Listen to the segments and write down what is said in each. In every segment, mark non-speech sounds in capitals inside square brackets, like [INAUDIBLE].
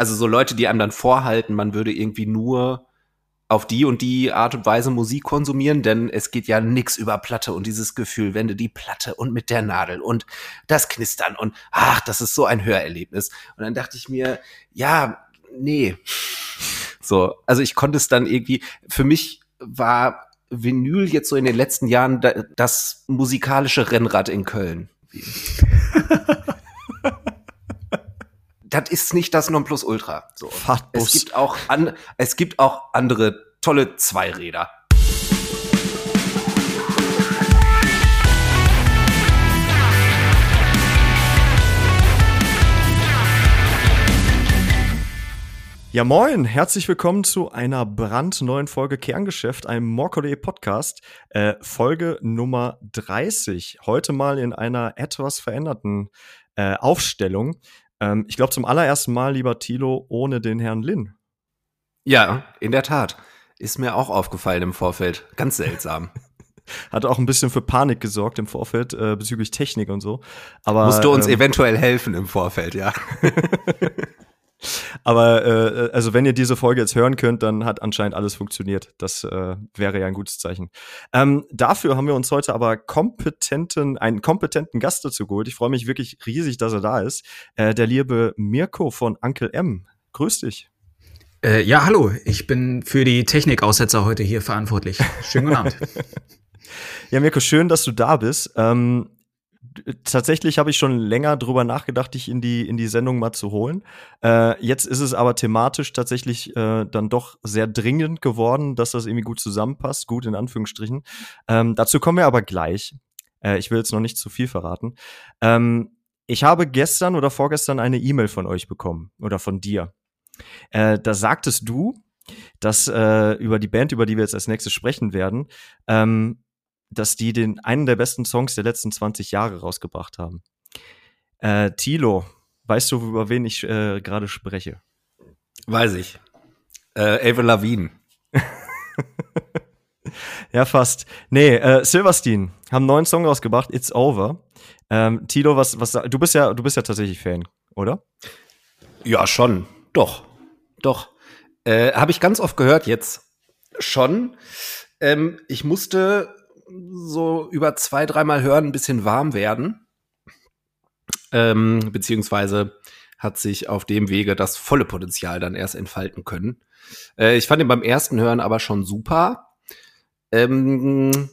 also so Leute, die einem dann vorhalten, man würde irgendwie nur auf die und die Art und Weise Musik konsumieren, denn es geht ja nix über Platte und dieses Gefühl, wenn du die Platte und mit der Nadel und das Knistern und ach, das ist so ein Hörerlebnis. Und dann dachte ich mir, ja, nee. So, also ich konnte es dann irgendwie, für mich war Vinyl jetzt so in den letzten Jahren das musikalische Rennrad in Köln. [LAUGHS] das ist nicht das Nonplusultra. So. Fahrtbus. Es gibt auch an, es gibt auch andere tolle Zweiräder. Ja, moin, herzlich willkommen zu einer brandneuen Folge Kerngeschäft, einem Morcode Podcast, äh, Folge Nummer 30. Heute mal in einer etwas veränderten äh, Aufstellung. Ähm, ich glaube zum allerersten Mal, lieber Thilo, ohne den Herrn Lin. Ja, in der Tat. Ist mir auch aufgefallen im Vorfeld. Ganz seltsam. [LAUGHS] Hat auch ein bisschen für Panik gesorgt im Vorfeld äh, bezüglich Technik und so. Aber musst du uns ähm, eventuell helfen im Vorfeld, ja. [LAUGHS] [LAUGHS] Aber äh, also wenn ihr diese Folge jetzt hören könnt, dann hat anscheinend alles funktioniert. Das äh, wäre ja ein gutes Zeichen. Ähm, dafür haben wir uns heute aber kompetenten, einen kompetenten Gast dazu geholt. Ich freue mich wirklich riesig, dass er da ist. Äh, der liebe Mirko von Uncle M. Grüß dich. Äh, ja, hallo. Ich bin für die Technikaussetzer heute hier verantwortlich. Schönen guten Abend. [LAUGHS] ja, Mirko, schön, dass du da bist. Ähm, tatsächlich habe ich schon länger drüber nachgedacht, dich in die, in die Sendung mal zu holen. Äh, jetzt ist es aber thematisch tatsächlich äh, dann doch sehr dringend geworden, dass das irgendwie gut zusammenpasst, gut in Anführungsstrichen. Ähm, dazu kommen wir aber gleich. Äh, ich will jetzt noch nicht zu viel verraten. Ähm, ich habe gestern oder vorgestern eine E-Mail von euch bekommen oder von dir. Äh, da sagtest du, dass äh, über die Band, über die wir jetzt als nächstes sprechen werden, ähm, dass die den einen der besten Songs der letzten 20 Jahre rausgebracht haben. Äh, Tilo, weißt du, über wen ich äh, gerade spreche? Weiß ich. Äh, Ava Lavigne. [LAUGHS] ja, fast. Nee, äh, Silverstein haben einen neuen Song rausgebracht, It's Over. Ähm, Tilo, was, was, du bist ja, du bist ja tatsächlich Fan, oder? Ja, schon. Doch. Doch. Äh, Habe ich ganz oft gehört jetzt schon. Ähm, ich musste so über zwei, dreimal hören ein bisschen warm werden. Ähm, beziehungsweise hat sich auf dem Wege das volle Potenzial dann erst entfalten können. Äh, ich fand ihn beim ersten Hören aber schon super. Ähm,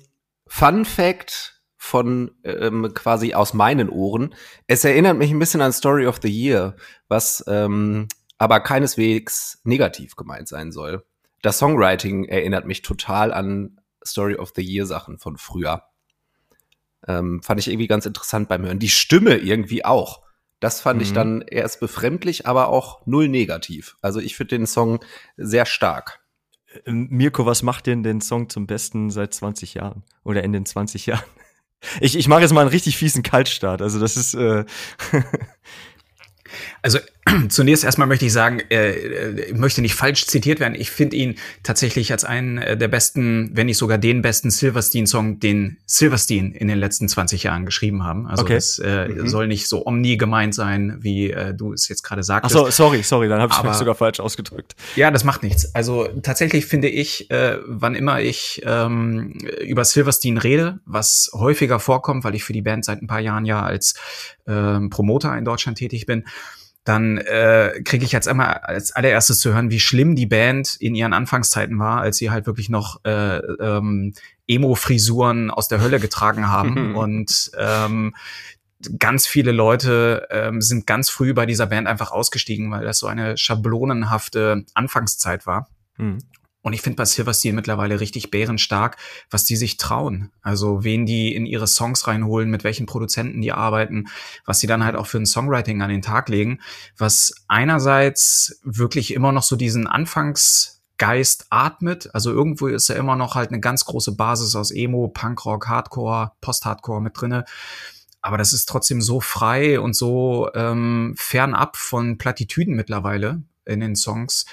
Fun Fact von ähm, quasi aus meinen Ohren. Es erinnert mich ein bisschen an Story of the Year, was ähm, aber keineswegs negativ gemeint sein soll. Das Songwriting erinnert mich total an Story of the Year Sachen von früher. Ähm, fand ich irgendwie ganz interessant beim Hören. Die Stimme irgendwie auch. Das fand mhm. ich dann erst befremdlich, aber auch null negativ. Also ich finde den Song sehr stark. Äh, Mirko, was macht denn den Song zum besten seit 20 Jahren? Oder in den 20 Jahren? [LAUGHS] Ich, ich mache jetzt mal einen richtig fiesen Kaltstart. Also das ist. Äh [LAUGHS] also [CLEARS THROAT] Zunächst erstmal möchte ich sagen, äh, äh, möchte nicht falsch zitiert werden. Ich finde ihn tatsächlich als einen äh, der besten, wenn nicht sogar den besten Silverstein-Song, den Silverstein in den letzten 20 Jahren geschrieben haben. Also okay. das äh, mhm. soll nicht so omni gemeint sein, wie äh, du es jetzt gerade sagtest. Ach so, sorry, sorry, dann habe ich mich sogar falsch ausgedrückt. Ja, das macht nichts. Also tatsächlich finde ich, äh, wann immer ich ähm, über Silverstein rede, was häufiger vorkommt, weil ich für die Band seit ein paar Jahren ja als ähm, Promoter in Deutschland tätig bin, dann äh, kriege ich jetzt einmal als allererstes zu hören, wie schlimm die Band in ihren Anfangszeiten war, als sie halt wirklich noch äh, ähm, Emo-Frisuren aus der Hölle getragen haben [LAUGHS] und ähm, ganz viele Leute ähm, sind ganz früh bei dieser Band einfach ausgestiegen, weil das so eine schablonenhafte Anfangszeit war. Mhm. Und ich finde bei Silverstein mittlerweile richtig bärenstark, was die sich trauen. Also wen die in ihre Songs reinholen, mit welchen Produzenten die arbeiten, was sie dann halt auch für ein Songwriting an den Tag legen, was einerseits wirklich immer noch so diesen Anfangsgeist atmet. Also irgendwo ist ja immer noch halt eine ganz große Basis aus Emo, Punkrock, Hardcore, Post-Hardcore mit drinne. Aber das ist trotzdem so frei und so ähm, fernab von Plattitüden mittlerweile in den Songs,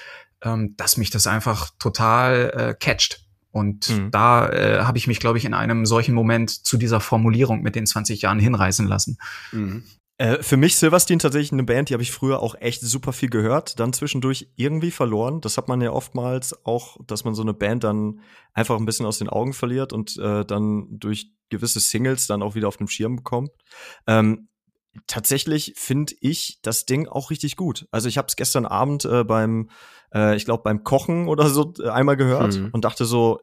ähm, dass mich das einfach total äh, catcht. Und mhm. da äh, habe ich mich, glaube ich, in einem solchen Moment zu dieser Formulierung mit den 20 Jahren hinreißen lassen. Mhm. Äh, für mich Silverstein tatsächlich eine Band, die habe ich früher auch echt super viel gehört, dann zwischendurch irgendwie verloren. Das hat man ja oftmals auch, dass man so eine Band dann einfach ein bisschen aus den Augen verliert und äh, dann durch gewisse Singles dann auch wieder auf dem Schirm bekommt. Ähm, tatsächlich finde ich das Ding auch richtig gut. Also ich habe es gestern Abend äh, beim, äh, ich glaube beim Kochen oder so äh, einmal gehört mhm. und dachte so,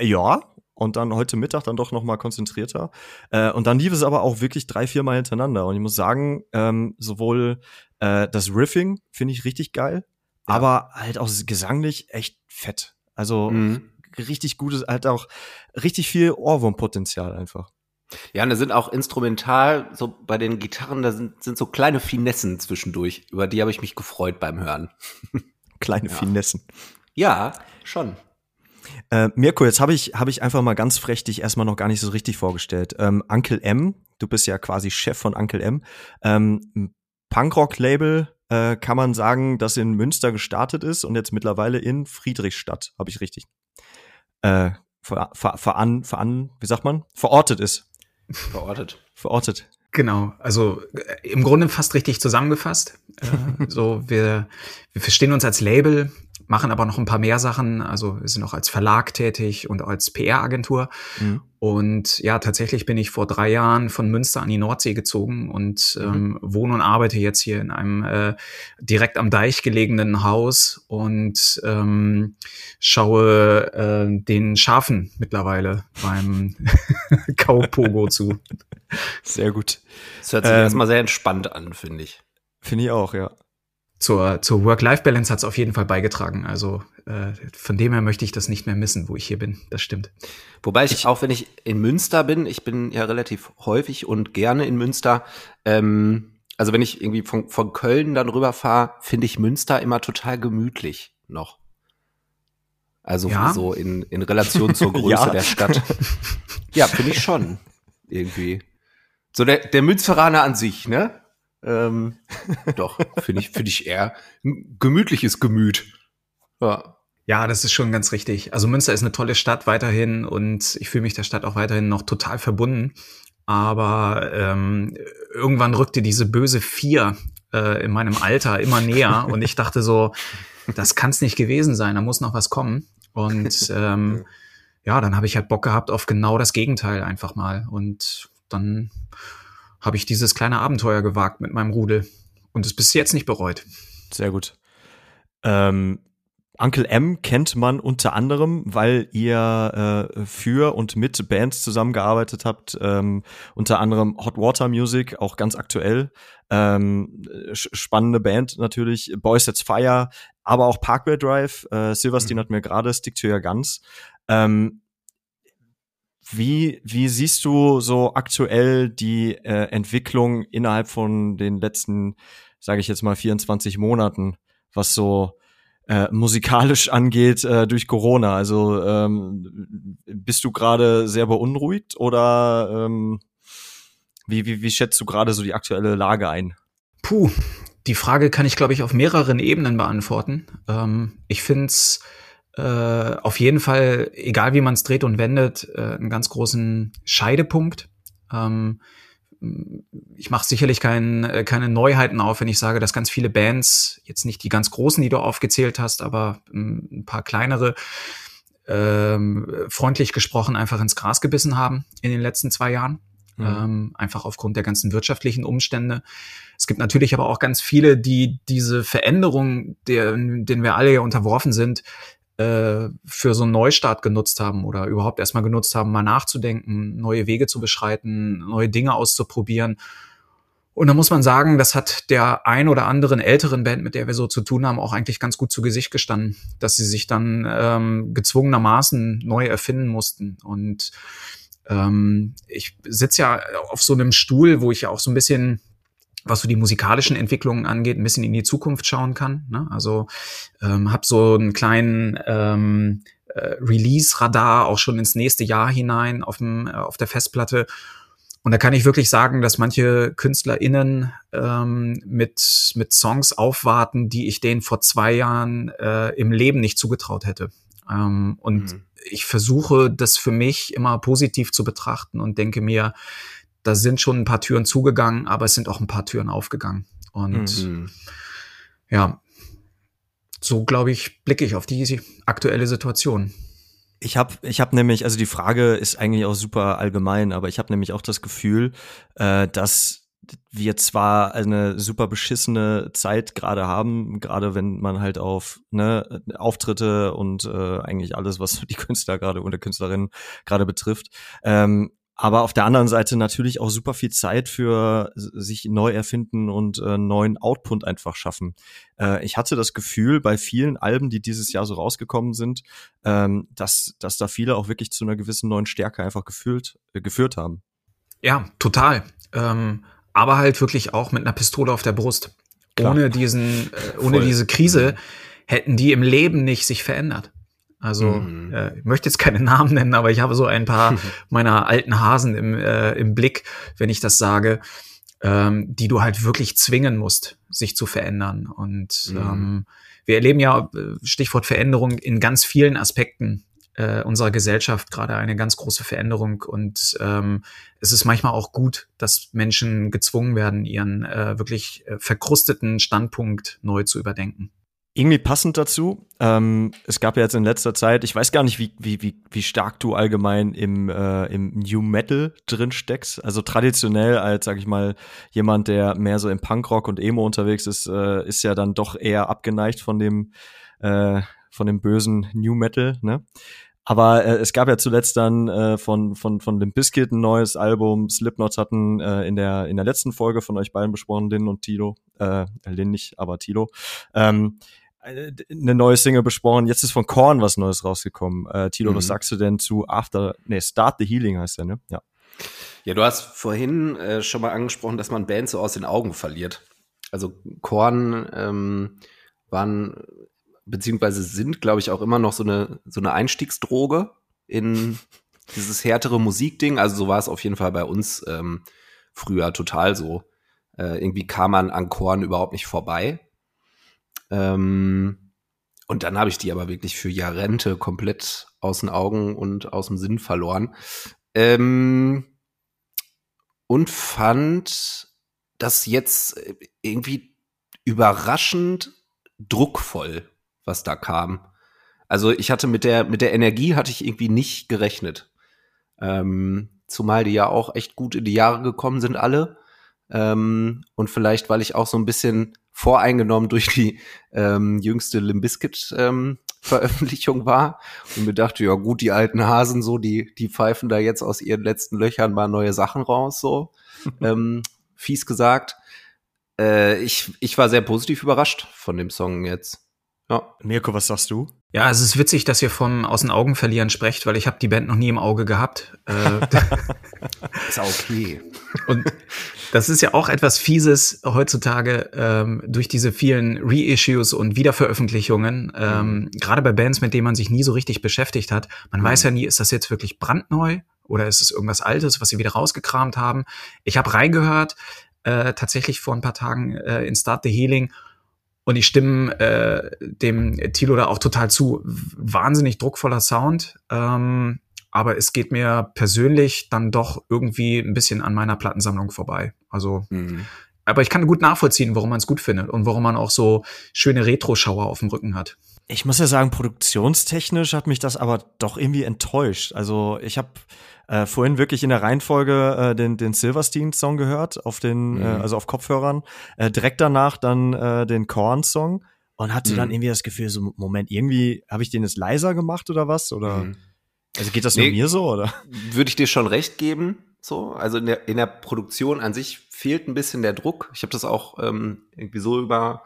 ja, und dann heute Mittag dann doch noch mal konzentrierter. Äh, und dann lief es aber auch wirklich drei, vier Mal hintereinander. Und ich muss sagen, ähm, sowohl äh, das Riffing finde ich richtig geil, ja. aber halt auch gesanglich echt fett. Also mhm. richtig gutes, halt auch richtig viel Ohrwurmpotenzial einfach. Ja, und da sind auch instrumental, so bei den Gitarren, da sind, sind so kleine Finessen zwischendurch. Über die habe ich mich gefreut beim Hören. [LAUGHS] Kleine ja. Finessen. Ja, schon. Äh, Mirko, jetzt habe ich, hab ich einfach mal ganz frech dich erstmal noch gar nicht so richtig vorgestellt. Ähm, Uncle M, du bist ja quasi Chef von Uncle M. Ähm, Punkrock-Label, äh, kann man sagen, das in Münster gestartet ist und jetzt mittlerweile in Friedrichstadt, habe ich richtig. Äh, ver, ver, veran, veran, wie sagt man? Verortet ist. Verortet. Verortet. Genau, also äh, im Grunde fast richtig zusammengefasst. Äh, so, wir, wir verstehen uns als Label, machen aber noch ein paar mehr Sachen. Also wir sind auch als Verlag tätig und als PR-Agentur. Mhm. Und ja, tatsächlich bin ich vor drei Jahren von Münster an die Nordsee gezogen und mhm. ähm, wohne und arbeite jetzt hier in einem äh, direkt am Deich gelegenen Haus und ähm, schaue äh, den Schafen mittlerweile beim [LAUGHS] Kaupogo zu. Sehr gut. Das hört sich ähm, erstmal sehr entspannt an, finde ich. Finde ich auch, ja zur, zur Work-Life-Balance hat es auf jeden Fall beigetragen. Also äh, von dem her möchte ich das nicht mehr missen, wo ich hier bin. Das stimmt. Wobei ich, ich auch, wenn ich in Münster bin, ich bin ja relativ häufig und gerne in Münster, ähm, also wenn ich irgendwie von, von Köln dann rüberfahre, finde ich Münster immer total gemütlich noch. Also ja? so in, in Relation zur [LAUGHS] Größe ja. der Stadt. ja, finde ich schon. [LAUGHS] Irgendwie. So der, der Münsteraner an sich, ne? Ähm, [LAUGHS] doch, finde ich, finde ich eher ein gemütliches Gemüt. Ja. Ja, das ist schon ganz richtig. Also Münster ist eine tolle Stadt weiterhin und ich fühle mich der Stadt auch weiterhin noch total verbunden. Aber ähm, irgendwann rückte diese böse Vier äh, in meinem Alter immer näher [LAUGHS] und ich dachte so, das kann es nicht gewesen sein, da muss noch was kommen. Und [LAUGHS] ähm, ja, dann habe ich halt Bock gehabt auf genau das Gegenteil einfach mal. Und dann habe ich dieses kleine Abenteuer gewagt mit meinem Rudel und es bis jetzt nicht bereut. Sehr gut. Ähm, Uncle M kennt man unter anderem, weil ihr äh, für und mit Bands zusammengearbeitet habt, ähm, unter anderem Hot Water Music, auch ganz aktuell. Ähm, spannende Band natürlich, Boys That's Fire, aber auch Parkway Drive. Äh, Silverstein mhm. hat mir gerade Stick to Your Guns. Ähm, wie, wie siehst du so aktuell die äh, Entwicklung innerhalb von den letzten, sage ich jetzt mal, 24 Monaten, was so äh, musikalisch [LAUGHS] angeht äh, durch Corona? Also ähm, bist du gerade sehr beunruhigt oder ähm, wie, wie, wie schätzt du gerade so die aktuelle Lage ein? Puh, die Frage kann ich, glaube ich, auf mehreren Ebenen beantworten. Ähm, ich finde es äh, auf jeden Fall, egal wie man es dreht und wendet, äh, einen ganz großen Scheidepunkt. Ähm, ich mache sicherlich kein, äh, keine Neuheiten auf, wenn ich sage, dass ganz viele Bands, jetzt nicht die ganz großen, die du aufgezählt hast, aber ähm, ein paar kleinere, ähm, freundlich gesprochen einfach ins Gras gebissen haben in den letzten zwei Jahren. Mhm. Ähm, einfach aufgrund der ganzen wirtschaftlichen Umstände. Es gibt natürlich aber auch ganz viele, die diese Veränderung, der, denen wir alle ja unterworfen sind, äh, für so einen Neustart genutzt haben oder überhaupt erstmal genutzt haben, mal nachzudenken, neue Wege zu beschreiten, neue Dinge auszuprobieren. Und da muss man sagen, das hat der ein oder anderen älteren Band, mit der wir so zu tun haben, auch eigentlich ganz gut zu Gesicht gestanden, dass sie sich dann ähm, gezwungenermaßen neu erfinden mussten. Und ähm, ich sitze ja auf so einem Stuhl, wo ich ja auch so ein bisschen was so die musikalischen Entwicklungen angeht, ein bisschen in die Zukunft schauen kann. Ne? Also ähm, habe so einen kleinen ähm, äh, Release-Radar auch schon ins nächste Jahr hinein auf, dem, äh, auf der Festplatte. Und da kann ich wirklich sagen, dass manche KünstlerInnen ähm, mit, mit Songs aufwarten, die ich denen vor zwei Jahren äh, im Leben nicht zugetraut hätte. Ähm, und mhm. ich versuche, das für mich immer positiv zu betrachten und denke mir, da sind schon ein paar Türen zugegangen, aber es sind auch ein paar Türen aufgegangen. Und mhm. ja, so glaube ich, blicke ich auf die aktuelle Situation. Ich habe ich hab nämlich, also die Frage ist eigentlich auch super allgemein, aber ich habe nämlich auch das Gefühl, äh, dass wir zwar eine super beschissene Zeit gerade haben, gerade wenn man halt auf ne, Auftritte und äh, eigentlich alles, was [LAUGHS] die Künstler gerade und der Künstlerin gerade betrifft, ähm, aber auf der anderen Seite natürlich auch super viel Zeit für sich neu erfinden und äh, neuen Output einfach schaffen. Äh, ich hatte das Gefühl bei vielen Alben, die dieses Jahr so rausgekommen sind, ähm, dass, dass da viele auch wirklich zu einer gewissen neuen Stärke einfach gefühlt, äh, geführt haben. Ja, total. Ähm, aber halt wirklich auch mit einer Pistole auf der Brust. Klar. Ohne diesen, äh, ohne diese Krise hätten die im Leben nicht sich verändert. Also mhm. äh, ich möchte jetzt keine [LAUGHS] Namen nennen, aber ich habe so ein paar [LAUGHS] meiner alten Hasen im, äh, im Blick, wenn ich das sage, ähm, die du halt wirklich zwingen musst, sich zu verändern. Und mhm. ähm, wir erleben ja, äh, Stichwort Veränderung, in ganz vielen Aspekten äh, unserer Gesellschaft gerade eine ganz große Veränderung. Und ähm, es ist manchmal auch gut, dass Menschen gezwungen werden, ihren äh, wirklich äh, verkrusteten Standpunkt neu zu überdenken irgendwie passend dazu. Ähm, es gab ja jetzt in letzter Zeit, ich weiß gar nicht, wie, wie, wie, wie stark du allgemein im, äh, im New Metal drin steckst. Also traditionell als, sag ich mal, jemand, der mehr so im Punkrock und Emo unterwegs ist, äh, ist ja dann doch eher abgeneigt von dem, äh, von dem bösen New Metal, ne? Aber äh, es gab ja zuletzt dann äh, von, von, von dem Biscuit ein neues Album. Slipknot hatten äh, in, der, in der letzten Folge von euch beiden besprochen, Lin und Tilo. Äh, Lin nicht, aber Tilo. Ähm, eine neue Single besprochen. Jetzt ist von Korn was Neues rausgekommen. Äh, Tilo, mhm. was sagst du denn zu After, nee, Start the Healing heißt der, ne? Ja. Ja, du hast vorhin äh, schon mal angesprochen, dass man Bands so aus den Augen verliert. Also Korn ähm, waren beziehungsweise sind, glaube ich, auch immer noch so eine so eine Einstiegsdroge in [LAUGHS] dieses härtere Musikding. Also so war es auf jeden Fall bei uns ähm, früher total so. Äh, irgendwie kam man an Korn überhaupt nicht vorbei. Ähm, und dann habe ich die aber wirklich für Jarente komplett aus den Augen und aus dem Sinn verloren. Ähm, und fand das jetzt irgendwie überraschend druckvoll, was da kam. Also ich hatte mit der, mit der Energie hatte ich irgendwie nicht gerechnet. Ähm, zumal die ja auch echt gut in die Jahre gekommen sind alle. Ähm, und vielleicht, weil ich auch so ein bisschen voreingenommen durch die ähm, jüngste Limbiskit ähm, Veröffentlichung war und mir dachte, ja gut, die alten Hasen so, die, die pfeifen da jetzt aus ihren letzten Löchern mal neue Sachen raus, so [LAUGHS] ähm, fies gesagt. Äh, ich, ich war sehr positiv überrascht von dem Song jetzt. Ja. Mirko, was sagst du? Ja, es ist witzig, dass ihr vom aus den Augen verlieren sprecht, weil ich habe die Band noch nie im Auge gehabt. Äh, [LAUGHS] ist okay. Und das ist ja auch etwas Fieses heutzutage ähm, durch diese vielen Reissues und Wiederveröffentlichungen, ähm, mhm. gerade bei Bands, mit denen man sich nie so richtig beschäftigt hat. Man mhm. weiß ja nie, ist das jetzt wirklich brandneu oder ist es irgendwas Altes, was sie wieder rausgekramt haben. Ich habe reingehört, äh, tatsächlich vor ein paar Tagen äh, in Start the Healing und ich stimme äh, dem Tilo da auch total zu. Wahnsinnig druckvoller Sound. Ähm, aber es geht mir persönlich dann doch irgendwie ein bisschen an meiner Plattensammlung vorbei. Also, mhm. Aber ich kann gut nachvollziehen, warum man es gut findet und warum man auch so schöne Retro-Schauer auf dem Rücken hat. Ich muss ja sagen, produktionstechnisch hat mich das aber doch irgendwie enttäuscht. Also ich habe äh, vorhin wirklich in der Reihenfolge äh, den, den Silverstein-Song gehört, auf den, mhm. äh, also auf Kopfhörern. Äh, direkt danach dann äh, den Korn-Song und hatte mhm. dann irgendwie das Gefühl, so Moment, irgendwie habe ich den jetzt leiser gemacht oder was? Oder mhm. also geht das nee, nur mir so oder? Würde ich dir schon recht geben. So, also in der, in der Produktion an sich fehlt ein bisschen der Druck. Ich habe das auch ähm, irgendwie so über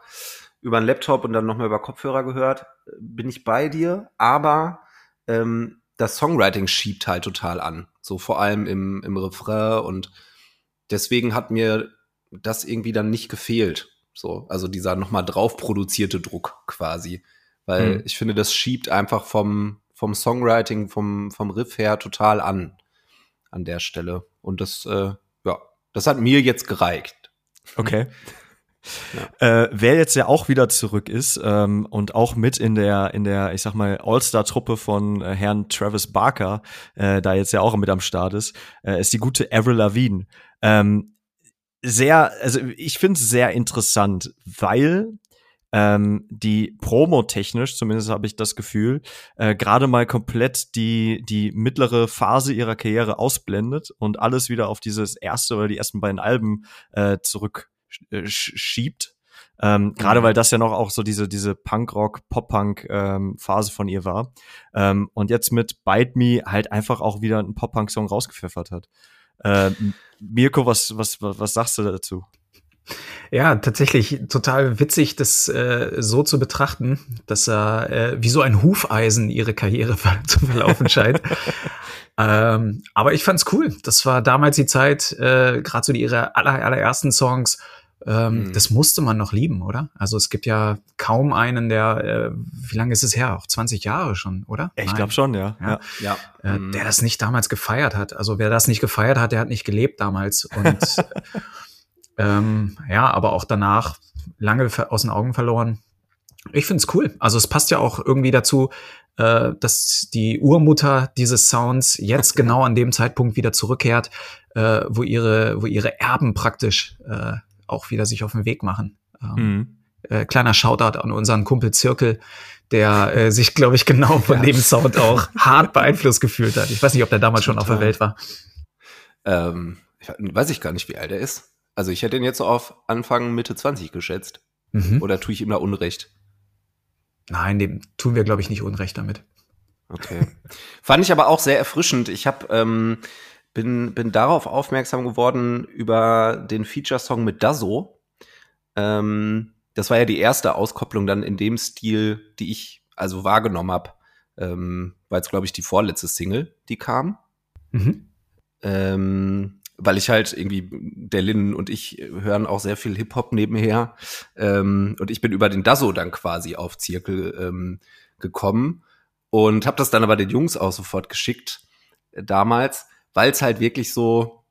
über einen Laptop und dann nochmal über Kopfhörer gehört, bin ich bei dir, aber ähm, das Songwriting schiebt halt total an. So vor allem im, im Refrain und deswegen hat mir das irgendwie dann nicht gefehlt. So, also dieser nochmal drauf produzierte Druck quasi. Weil mhm. ich finde, das schiebt einfach vom, vom Songwriting, vom, vom Riff her total an. An der Stelle. Und das, äh, ja, das hat mir jetzt gereicht. Okay. [LAUGHS] Ja. Äh, wer jetzt ja auch wieder zurück ist ähm, und auch mit in der, in der, ich sag mal, All-Star-Truppe von äh, Herrn Travis Barker, äh, da jetzt ja auch mit am Start ist, äh, ist die gute Avril Lavigne. Ähm, sehr, also ich finde es sehr interessant, weil ähm, die Promo-technisch, zumindest habe ich das Gefühl, äh, gerade mal komplett die, die mittlere Phase ihrer Karriere ausblendet und alles wieder auf dieses erste oder die ersten beiden Alben äh, zurückschiebt. Äh, ähm, Gerade mhm. weil das ja noch auch so diese, diese Punkrock, Pop-Punk-Phase ähm, von ihr war. Ähm, und jetzt mit Bite Me halt einfach auch wieder einen Pop-Punk-Song rausgepfeffert hat. Äh, Mirko, was, was, was sagst du dazu? Ja, tatsächlich total witzig, das äh, so zu betrachten, dass er äh, wie so ein Hufeisen ihre Karriere [LAUGHS] zu verlaufen scheint. [LAUGHS] ähm, aber ich fand's cool. Das war damals die Zeit, äh, gerade so die ihre aller, allerersten Songs. Ähm, mhm. Das musste man noch lieben, oder? Also es gibt ja kaum einen, der, äh, wie lange ist es her? Auch 20 Jahre schon, oder? Ich glaube schon, ja. ja. ja. Äh, mhm. Der das nicht damals gefeiert hat. Also wer das nicht gefeiert hat, der hat nicht gelebt damals. Und [LAUGHS] Ähm, ja, aber auch danach lange aus den Augen verloren. Ich find's cool. Also es passt ja auch irgendwie dazu, äh, dass die Urmutter dieses Sounds jetzt [LAUGHS] genau an dem Zeitpunkt wieder zurückkehrt, äh, wo ihre, wo ihre Erben praktisch äh, auch wieder sich auf den Weg machen. Ähm, mhm. äh, kleiner Shoutout an unseren Kumpel Zirkel, der äh, sich, glaube ich, genau von [LAUGHS] ja. dem Sound auch hart beeinflusst gefühlt hat. Ich weiß nicht, ob der damals Total. schon auf der Welt war. Ähm, ich weiß ich gar nicht, wie alt er ist. Also ich hätte ihn jetzt so auf Anfang, Mitte 20 geschätzt. Mhm. Oder tue ich ihm da Unrecht? Nein, dem tun wir, glaube ich, nicht Unrecht damit. Okay. Fand ich aber auch sehr erfrischend. Ich hab, ähm, bin, bin darauf aufmerksam geworden über den Feature-Song mit Dazo. Ähm, das war ja die erste Auskopplung dann in dem Stil, die ich also wahrgenommen habe. Ähm, war jetzt, glaube ich, die vorletzte Single, die kam. Mhm. Ähm, weil ich halt irgendwie, der Lin und ich hören auch sehr viel Hip-Hop nebenher. Ähm, und ich bin über den Dasso dann quasi auf Zirkel ähm, gekommen und habe das dann aber den Jungs auch sofort geschickt äh, damals, weil es halt wirklich so,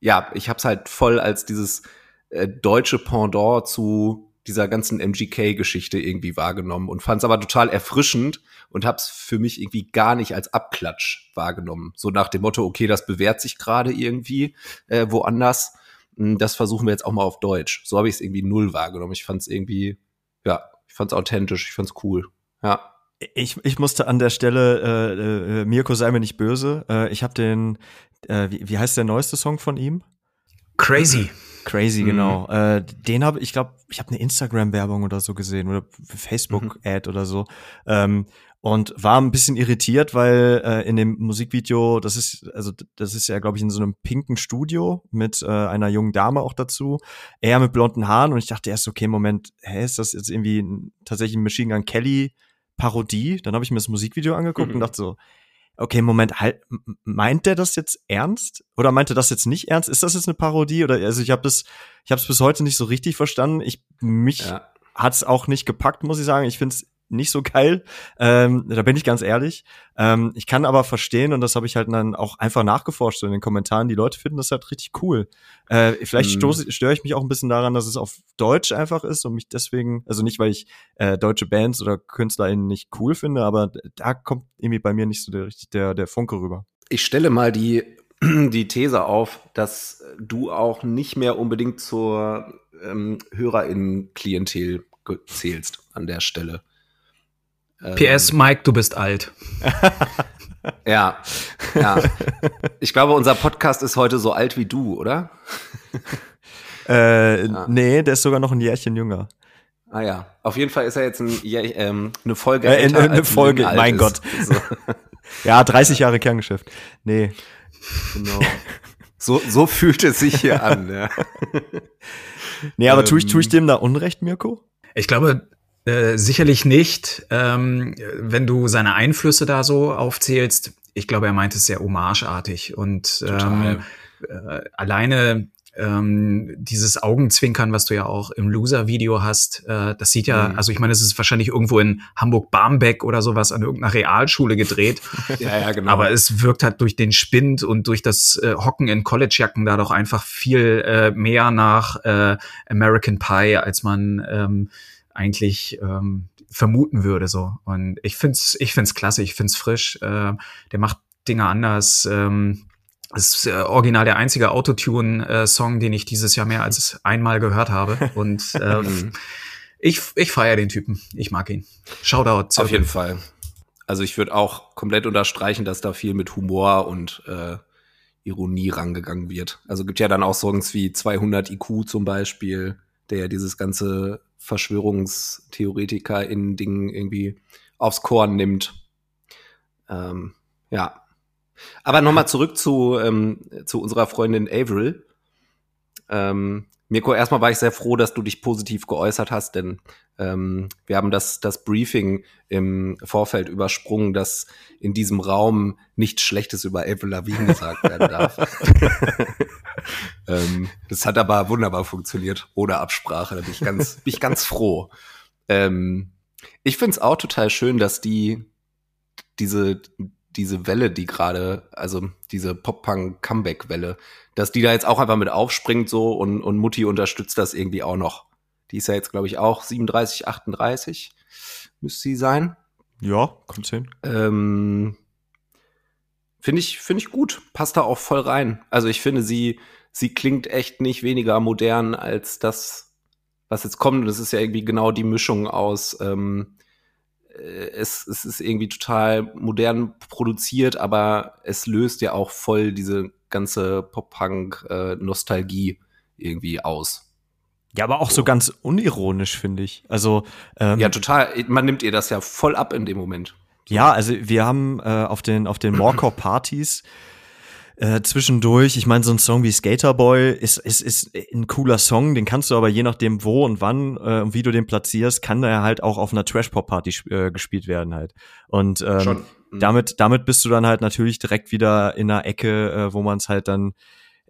ja, ich habe es halt voll als dieses äh, deutsche Pendant zu dieser ganzen MGK-Geschichte irgendwie wahrgenommen und fand es aber total erfrischend und habe es für mich irgendwie gar nicht als Abklatsch wahrgenommen. So nach dem Motto, okay, das bewährt sich gerade irgendwie äh, woanders. Hm, das versuchen wir jetzt auch mal auf Deutsch. So habe ich es irgendwie null wahrgenommen. Ich fand es irgendwie, ja, ich fand es authentisch, ich fand es cool. Ja. Ich, ich musste an der Stelle, äh, äh, Mirko sei mir nicht böse, äh, ich habe den, äh, wie, wie heißt der neueste Song von ihm? Crazy. Crazy, mhm. genau. Äh, den habe ich glaube, ich habe eine Instagram-Werbung oder so gesehen oder Facebook-Ad mhm. oder so. Ähm, und war ein bisschen irritiert, weil äh, in dem Musikvideo, das ist also das ist ja glaube ich in so einem pinken Studio mit äh, einer jungen Dame auch dazu, er mit blonden Haaren und ich dachte erst okay, Moment, hä, ist das jetzt irgendwie tatsächlich ein Machine Gun Kelly Parodie? Dann habe ich mir das Musikvideo angeguckt mhm. und dachte so, okay, Moment, halt, meint der das jetzt ernst? Oder meint er das jetzt nicht ernst? Ist das jetzt eine Parodie? Oder also ich habe das, ich habe es bis heute nicht so richtig verstanden. Ich mich ja. hat es auch nicht gepackt, muss ich sagen. Ich finde es nicht so geil. Ähm, da bin ich ganz ehrlich. Ähm, ich kann aber verstehen, und das habe ich halt dann auch einfach nachgeforscht so in den Kommentaren, die Leute finden das halt richtig cool. Äh, vielleicht mm. störe ich mich auch ein bisschen daran, dass es auf Deutsch einfach ist und mich deswegen, also nicht, weil ich äh, deutsche Bands oder KünstlerInnen nicht cool finde, aber da kommt irgendwie bei mir nicht so der, der, der Funke rüber. Ich stelle mal die, [CLEARS THROAT] die These auf, dass du auch nicht mehr unbedingt zur ähm, HörerInnen-Klientel zählst an der Stelle. PS, ähm, Mike, du bist alt. [LAUGHS] ja, ja. Ich glaube, unser Podcast ist heute so alt wie du, oder? [LAUGHS] äh, ja. Nee, der ist sogar noch ein Jährchen jünger. Ah ja, auf jeden Fall ist er jetzt ein, ähm, eine Folge äh, älter, Eine Folge, mein Gott. So. [LAUGHS] ja, 30 Jahre Kerngeschäft. Nee. Genau. So, so fühlt es sich hier an, ja. Nee, aber ähm, tue, ich, tue ich dem da Unrecht, Mirko? Ich glaube, äh, sicherlich nicht, ähm, wenn du seine Einflüsse da so aufzählst. Ich glaube, er meint es sehr homageartig und ähm, äh, alleine ähm, dieses Augenzwinkern, was du ja auch im Loser-Video hast, äh, das sieht ja, mhm. also ich meine, es ist wahrscheinlich irgendwo in Hamburg-Barmbek oder sowas an irgendeiner Realschule gedreht. [LAUGHS] ja, ja, genau. Aber es wirkt halt durch den Spind und durch das äh, Hocken in Collegejacken da doch einfach viel äh, mehr nach äh, American Pie, als man ähm, eigentlich ähm, vermuten würde so. Und ich find's, ich find's klasse, ich find's frisch. Äh, der macht Dinge anders. Ähm, Das ist äh, original der einzige Autotune-Song, den ich dieses Jahr mehr als einmal gehört habe. [LAUGHS] Und äh, ich, ich feiere den Typen. Ich mag ihn. Shoutout. Auf jeden Fall. Also ich würde auch komplett unterstreichen, dass da viel mit Humor und äh, Ironie rangegangen wird. Also gibt ja dann auch Songs wie 200 IQ zum Beispiel, der ja dieses ganze Verschwörungstheoretiker in Dingen irgendwie aufs Korn nimmt. Ähm, ja. Aber nochmal zurück zu, ähm, zu unserer Freundin Avril. Ähm, Mirko, erstmal war ich sehr froh, dass du dich positiv geäußert hast, denn ähm, wir haben das, das Briefing im Vorfeld übersprungen, dass in diesem Raum nichts Schlechtes über Avril Lavigne gesagt werden darf. [LAUGHS] [LAUGHS] ähm, das hat aber wunderbar funktioniert, ohne Absprache. Da bin ich ganz, bin ich ganz froh. Ähm, ich finde es auch total schön, dass die diese diese Welle, die gerade, also diese Pop-Punk-Comeback-Welle, dass die da jetzt auch einfach mit aufspringt so und, und Mutti unterstützt das irgendwie auch noch. Die ist ja jetzt, glaube ich, auch 37, 38 müsste sie sein. Ja, kommt hin. Ähm, finde ich, finde ich gut. Passt da auch voll rein. Also ich finde, sie, sie klingt echt nicht weniger modern als das, was jetzt kommt. Und das ist ja irgendwie genau die Mischung aus, ähm, äh, es, es ist irgendwie total modern produziert, aber es löst ja auch voll diese ganze Pop-Punk-Nostalgie irgendwie aus. Ja, aber auch so, so ganz unironisch, finde ich. Also ähm, ja, total. Man nimmt ihr das ja voll ab in dem Moment. Ja, also wir haben äh, auf den auf den Morecore-Partys äh, zwischendurch, ich meine, so ein Song wie Skaterboy ist, ist, ist ein cooler Song, den kannst du aber je nachdem wo und wann äh, und wie du den platzierst, kann der halt auch auf einer Trash-Pop-Party äh, gespielt werden halt. Und ähm, Schon. Mhm. damit, damit bist du dann halt natürlich direkt wieder in einer Ecke, äh, wo man es halt dann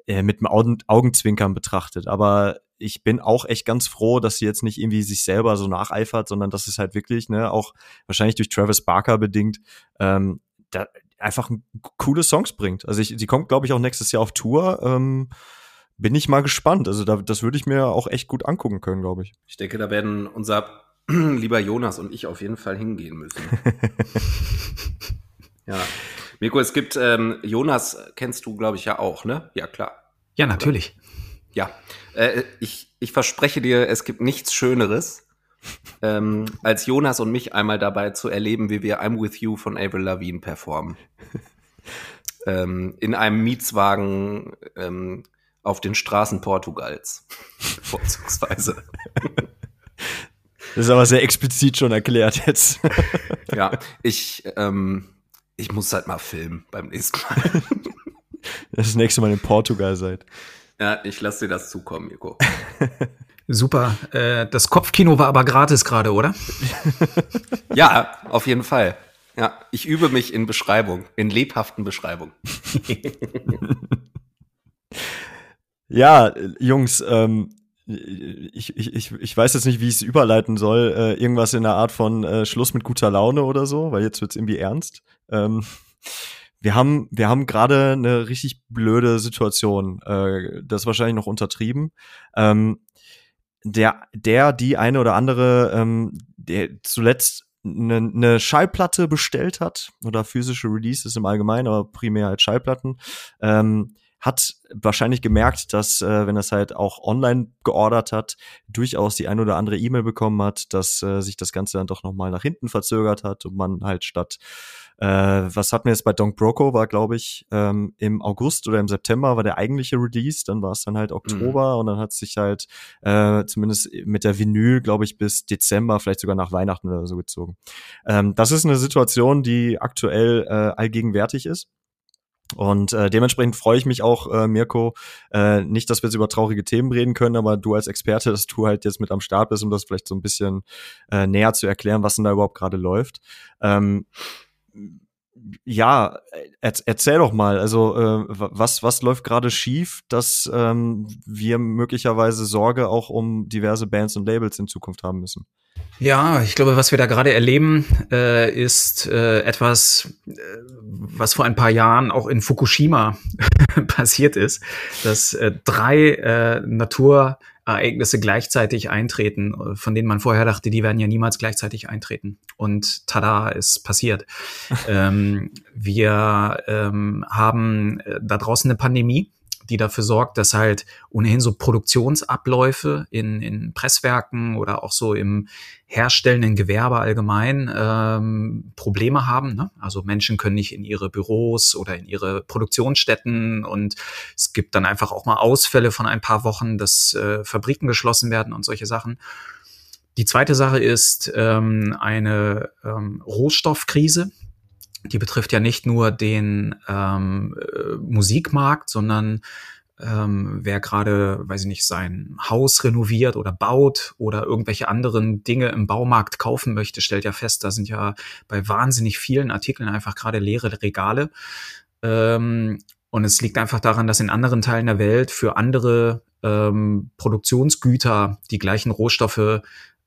äh, mit dem Augen, Augenzwinkern betrachtet. Aber ich bin auch echt ganz froh, dass sie jetzt nicht irgendwie sich selber so nacheifert, sondern dass es halt wirklich, ne, auch wahrscheinlich durch Travis Barker bedingt, ähm, da, einfach coole Songs bringt. Also ich, sie kommt, glaube ich, auch nächstes Jahr auf Tour. Ähm, bin ich mal gespannt. Also da, das würde ich mir auch echt gut angucken können, glaube ich. Ich denke, da werden unser [CLEARS THROAT] lieber Jonas und ich auf jeden Fall hingehen müssen. [LAUGHS] ja. Mirko, es gibt, ähm, Jonas kennst du, glaube ich, ja auch, ne? Ja, klar. Ja, natürlich. Ja. Äh, ich, ich verspreche dir, es gibt nichts Schöneres, ähm, als Jonas und mich einmal dabei zu erleben, wie wir I'm With You von Avril Lavigne performen. [LAUGHS] ähm, in einem Mietswagen ähm, auf den Straßen Portugals. [LAUGHS] Vorzugsweise. Das ist aber sehr explizit schon erklärt jetzt. [LAUGHS] ja, ich, ähm, ich muss halt mal filmen beim nächsten Mal. das nächste Mal in Portugal seid. Ja, ich lasse dir das zukommen, Nico. [LAUGHS] Super. Äh, das Kopfkino war aber gratis gerade, oder? [LAUGHS] ja, auf jeden Fall. Ja, ich übe mich in Beschreibung, in lebhaften Beschreibung. [LAUGHS] ja, Jungs, ähm, ich, ich, ich weiß jetzt nicht, wie ich es überleiten soll. Äh, irgendwas in der Art von äh, Schluss mit guter Laune oder so, weil jetzt wird's irgendwie ernst. Ähm, wir haben, wir haben gerade eine richtig blöde Situation. Äh, das ist wahrscheinlich noch untertrieben. Ähm, der, der, die eine oder andere, ähm, der zuletzt eine, eine Schallplatte bestellt hat oder physische Releases im Allgemeinen, aber primär halt Schallplatten, ähm, hat wahrscheinlich gemerkt, dass, äh, wenn er es halt auch online geordert hat, durchaus die ein oder andere E-Mail bekommen hat, dass äh, sich das Ganze dann doch nochmal nach hinten verzögert hat und man halt statt äh, was hatten wir jetzt bei Donk Broco, war glaube ich ähm, im August oder im September war der eigentliche Release, dann war es dann halt Oktober mhm. und dann hat sich halt äh, zumindest mit der Vinyl, glaube ich, bis Dezember, vielleicht sogar nach Weihnachten oder so gezogen. Ähm, das ist eine Situation, die aktuell äh, allgegenwärtig ist. Und äh, dementsprechend freue ich mich auch, äh, Mirko, äh, nicht, dass wir jetzt über traurige Themen reden können, aber du als Experte, [LAUGHS] dass du halt jetzt mit am Start bist, um das vielleicht so ein bisschen äh, näher zu erklären, was denn da überhaupt gerade läuft. Ähm, ja, er, erzähl doch mal, also äh, was, was läuft gerade schief, dass ähm, wir möglicherweise Sorge auch um diverse Bands und Labels in Zukunft haben müssen? Ja, ich glaube, was wir da gerade erleben, äh, ist äh, etwas, äh, was vor ein paar Jahren auch in Fukushima [LAUGHS] passiert ist, dass äh, drei äh, Natur Ereignisse gleichzeitig eintreten, von denen man vorher dachte, die werden ja niemals gleichzeitig eintreten. Und tada, ist passiert. [LAUGHS] ähm, wir ähm, haben äh, da draußen eine Pandemie die dafür sorgt, dass halt ohnehin so Produktionsabläufe in, in Presswerken oder auch so im herstellenden Gewerbe allgemein ähm, Probleme haben. Ne? Also Menschen können nicht in ihre Büros oder in ihre Produktionsstätten und es gibt dann einfach auch mal Ausfälle von ein paar Wochen, dass äh, Fabriken geschlossen werden und solche Sachen. Die zweite Sache ist ähm, eine ähm, Rohstoffkrise die betrifft ja nicht nur den ähm, äh, Musikmarkt, sondern ähm, wer gerade, weiß ich nicht, sein Haus renoviert oder baut oder irgendwelche anderen Dinge im Baumarkt kaufen möchte, stellt ja fest, da sind ja bei wahnsinnig vielen Artikeln einfach gerade leere Regale. Ähm, und es liegt einfach daran, dass in anderen Teilen der Welt für andere ähm, Produktionsgüter die gleichen Rohstoffe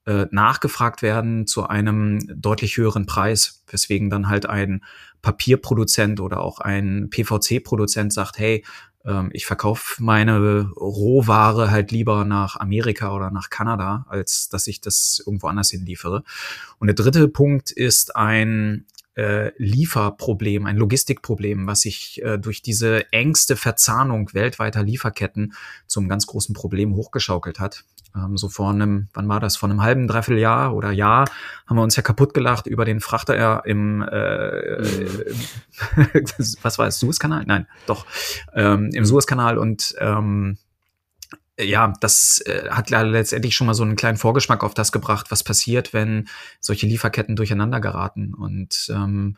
äh, nachgefragt werden zu einem deutlich höheren Preis, weswegen dann halt ein Papierproduzent oder auch ein PVC-Produzent sagt, hey, ähm, ich verkaufe meine Rohware halt lieber nach Amerika oder nach Kanada, als dass ich das irgendwo anders hinliefere. Und der dritte Punkt ist ein äh, Lieferproblem, ein Logistikproblem, was sich äh, durch diese engste Verzahnung weltweiter Lieferketten zum ganz großen Problem hochgeschaukelt hat. Ähm, so vor einem, wann war das, vor einem halben, dreiviertel Jahr oder Jahr haben wir uns ja kaputt gelacht über den Frachter im, äh, [LAUGHS] was war es, Suezkanal? Nein, doch, ähm, im Suezkanal und ähm, ja, das äh, hat letztendlich schon mal so einen kleinen Vorgeschmack auf das gebracht, was passiert, wenn solche Lieferketten durcheinander geraten. Und ähm,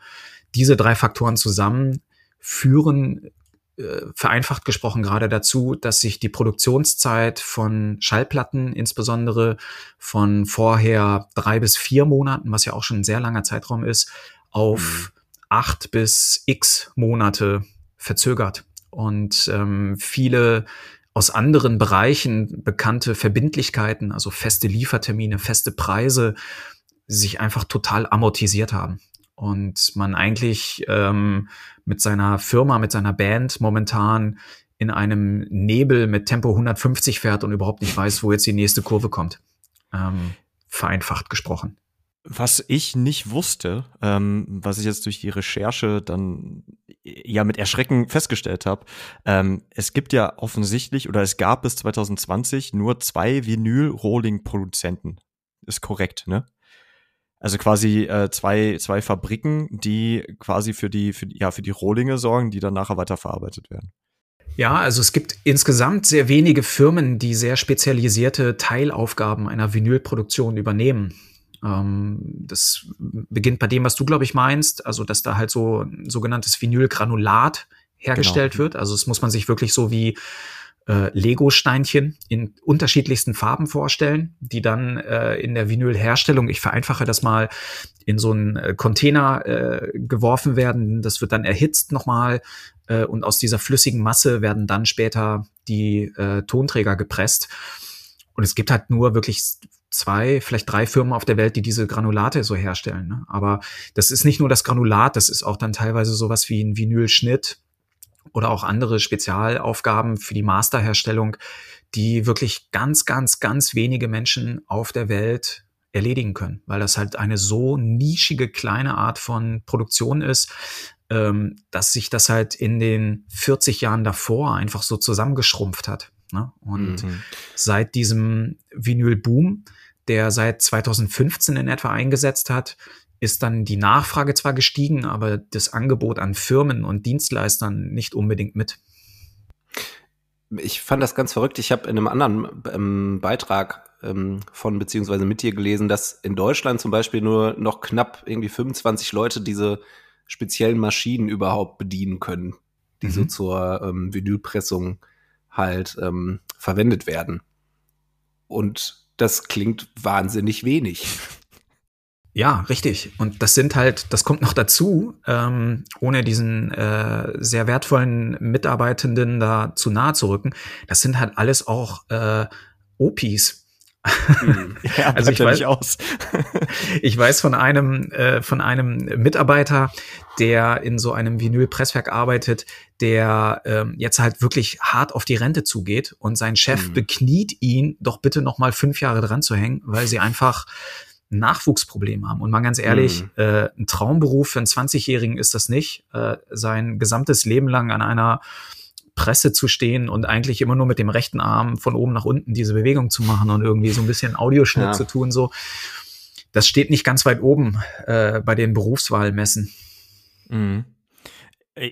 diese drei Faktoren zusammen führen äh, vereinfacht gesprochen gerade dazu, dass sich die Produktionszeit von Schallplatten, insbesondere von vorher drei bis vier Monaten, was ja auch schon ein sehr langer Zeitraum ist, auf mhm. acht bis x Monate verzögert. Und ähm, viele aus anderen Bereichen bekannte Verbindlichkeiten, also feste Liefertermine, feste Preise, sich einfach total amortisiert haben und man eigentlich ähm, mit seiner Firma, mit seiner Band momentan in einem Nebel mit Tempo 150 fährt und überhaupt nicht weiß, wo jetzt die nächste Kurve kommt. Ähm, vereinfacht gesprochen. Was ich nicht wusste, ähm, was ich jetzt durch die Recherche dann ja mit Erschrecken festgestellt habe, ähm, es gibt ja offensichtlich oder es gab bis 2020 nur zwei Vinyl-Rolling-Produzenten. Ist korrekt, ne? Also quasi äh, zwei, zwei Fabriken, die quasi für die, für, ja, für die Rohlinge sorgen, die dann nachher weiterverarbeitet werden. Ja, also es gibt insgesamt sehr wenige Firmen, die sehr spezialisierte Teilaufgaben einer Vinylproduktion übernehmen. Ähm, das beginnt bei dem, was du, glaube ich, meinst, also dass da halt so ein sogenanntes Vinylgranulat hergestellt genau. wird. Also es muss man sich wirklich so wie äh, Lego-Steinchen in unterschiedlichsten Farben vorstellen, die dann äh, in der Vinylherstellung, ich vereinfache das mal, in so einen äh, Container äh, geworfen werden. Das wird dann erhitzt nochmal äh, und aus dieser flüssigen Masse werden dann später die äh, Tonträger gepresst. Und es gibt halt nur wirklich zwei, vielleicht drei Firmen auf der Welt, die diese Granulate so herstellen. Ne? Aber das ist nicht nur das Granulat, das ist auch dann teilweise sowas wie ein Vinylschnitt oder auch andere Spezialaufgaben für die Masterherstellung, die wirklich ganz, ganz, ganz wenige Menschen auf der Welt erledigen können, weil das halt eine so nischige kleine Art von Produktion ist, ähm, dass sich das halt in den 40 Jahren davor einfach so zusammengeschrumpft hat. Ne? Und mhm. seit diesem Vinyl-Boom, der seit 2015 in etwa eingesetzt hat, ist dann die Nachfrage zwar gestiegen, aber das Angebot an Firmen und Dienstleistern nicht unbedingt mit. Ich fand das ganz verrückt. Ich habe in einem anderen ähm, Beitrag ähm, von beziehungsweise mit dir gelesen, dass in Deutschland zum Beispiel nur noch knapp irgendwie 25 Leute diese speziellen Maschinen überhaupt bedienen können, die mhm. so zur ähm, Vinylpressung halt ähm, verwendet werden. Und das klingt wahnsinnig wenig. Ja, richtig. Und das sind halt, das kommt noch dazu, ähm, ohne diesen äh, sehr wertvollen Mitarbeitenden da zu nahe zu rücken. Das sind halt alles auch äh, OPs, Hm. [LAUGHS] ja, also ich weiß, aus. [LAUGHS] ich weiß von einem äh, von einem Mitarbeiter, der in so einem Vinylpresswerk arbeitet, der ähm, jetzt halt wirklich hart auf die Rente zugeht und sein Chef hm. bekniet ihn, doch bitte noch mal fünf Jahre dran zu hängen, weil sie einfach Nachwuchsproblem haben. Und mal ganz ehrlich, mhm. äh, ein Traumberuf für einen 20-Jährigen ist das nicht, äh, sein gesamtes Leben lang an einer Presse zu stehen und eigentlich immer nur mit dem rechten Arm von oben nach unten diese Bewegung zu machen und irgendwie so ein bisschen Audioschnitt ja. zu tun, so. Das steht nicht ganz weit oben äh, bei den Berufswahlmessen. Mhm.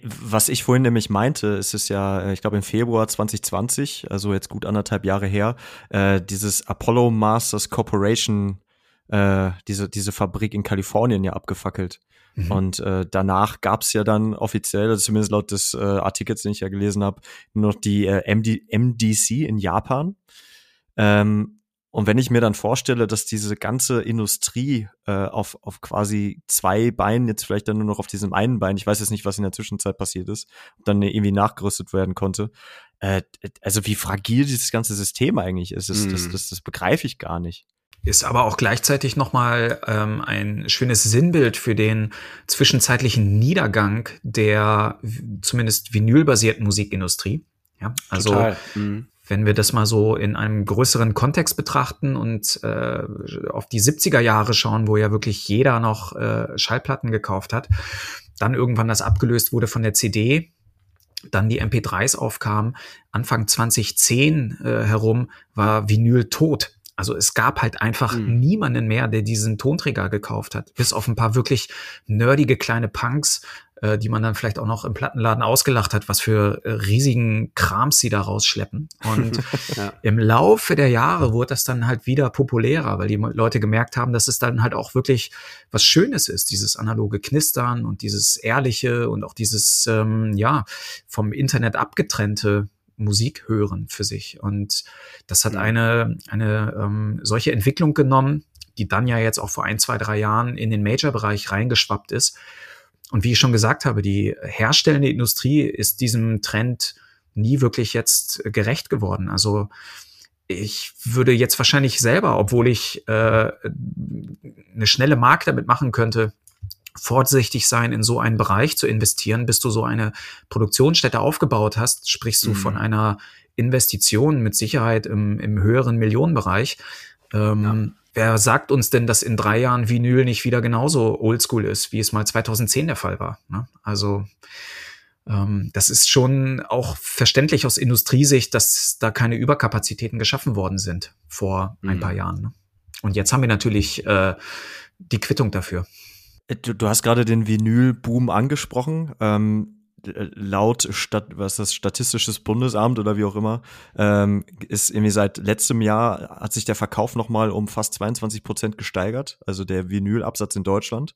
Was ich vorhin nämlich meinte, ist es ja, äh, ich glaube im Februar 2020, also jetzt gut anderthalb Jahre her, äh, dieses Apollo Masters Corporation äh, diese, diese Fabrik in Kalifornien ja abgefackelt. Mhm. Und äh, danach gab es ja dann offiziell, also zumindest laut des äh, Artikels, den ich ja gelesen habe, noch die äh, MD, MDC in Japan. Ähm, und wenn ich mir dann vorstelle, dass diese ganze Industrie äh, auf, auf quasi zwei Beinen, jetzt vielleicht dann nur noch auf diesem einen Bein, ich weiß jetzt nicht, was in der Zwischenzeit passiert ist, dann irgendwie nachgerüstet werden konnte, äh, also wie fragil dieses ganze System eigentlich ist, das, mm. das, das, das begreife ich gar nicht ist aber auch gleichzeitig nochmal ähm, ein schönes Sinnbild für den zwischenzeitlichen Niedergang der zumindest vinylbasierten Musikindustrie. Ja, also mhm. wenn wir das mal so in einem größeren Kontext betrachten und äh, auf die 70er Jahre schauen, wo ja wirklich jeder noch äh, Schallplatten gekauft hat, dann irgendwann das abgelöst wurde von der CD, dann die MP3s aufkamen, Anfang 2010 äh, herum war Vinyl tot. Also es gab halt einfach mhm. niemanden mehr, der diesen Tonträger gekauft hat. Bis auf ein paar wirklich nerdige kleine Punks, äh, die man dann vielleicht auch noch im Plattenladen ausgelacht hat, was für äh, riesigen Krams sie da rausschleppen. Und [LAUGHS] ja. im Laufe der Jahre wurde das dann halt wieder populärer, weil die Leute gemerkt haben, dass es dann halt auch wirklich was Schönes ist, dieses analoge Knistern und dieses ehrliche und auch dieses, ähm, ja, vom Internet abgetrennte Musik hören für sich. Und das hat eine, eine ähm, solche Entwicklung genommen, die dann ja jetzt auch vor ein, zwei, drei Jahren in den Major-Bereich reingeschwappt ist. Und wie ich schon gesagt habe, die herstellende Industrie ist diesem Trend nie wirklich jetzt gerecht geworden. Also ich würde jetzt wahrscheinlich selber, obwohl ich äh, eine schnelle Mark damit machen könnte, vorsichtig sein, in so einen Bereich zu investieren, bis du so eine Produktionsstätte aufgebaut hast, sprichst du mhm. von einer Investition mit Sicherheit im, im höheren Millionenbereich. Ähm, ja. Wer sagt uns denn, dass in drei Jahren Vinyl nicht wieder genauso oldschool ist, wie es mal 2010 der Fall war? Ne? Also ähm, das ist schon auch verständlich aus Industriesicht, dass da keine Überkapazitäten geschaffen worden sind vor mhm. ein paar Jahren. Ne? Und jetzt haben wir natürlich äh, die Quittung dafür. Äh, du, du hast gerade den Vinyl-Boom angesprochen. Ähm, laut Stat was ist das Statistisches Bundesamt oder wie auch immer ähm, ist irgendwie seit letztem Jahr hat sich der Verkauf noch mal um fast 22 Prozent gesteigert, also der Vinylabsatz in Deutschland.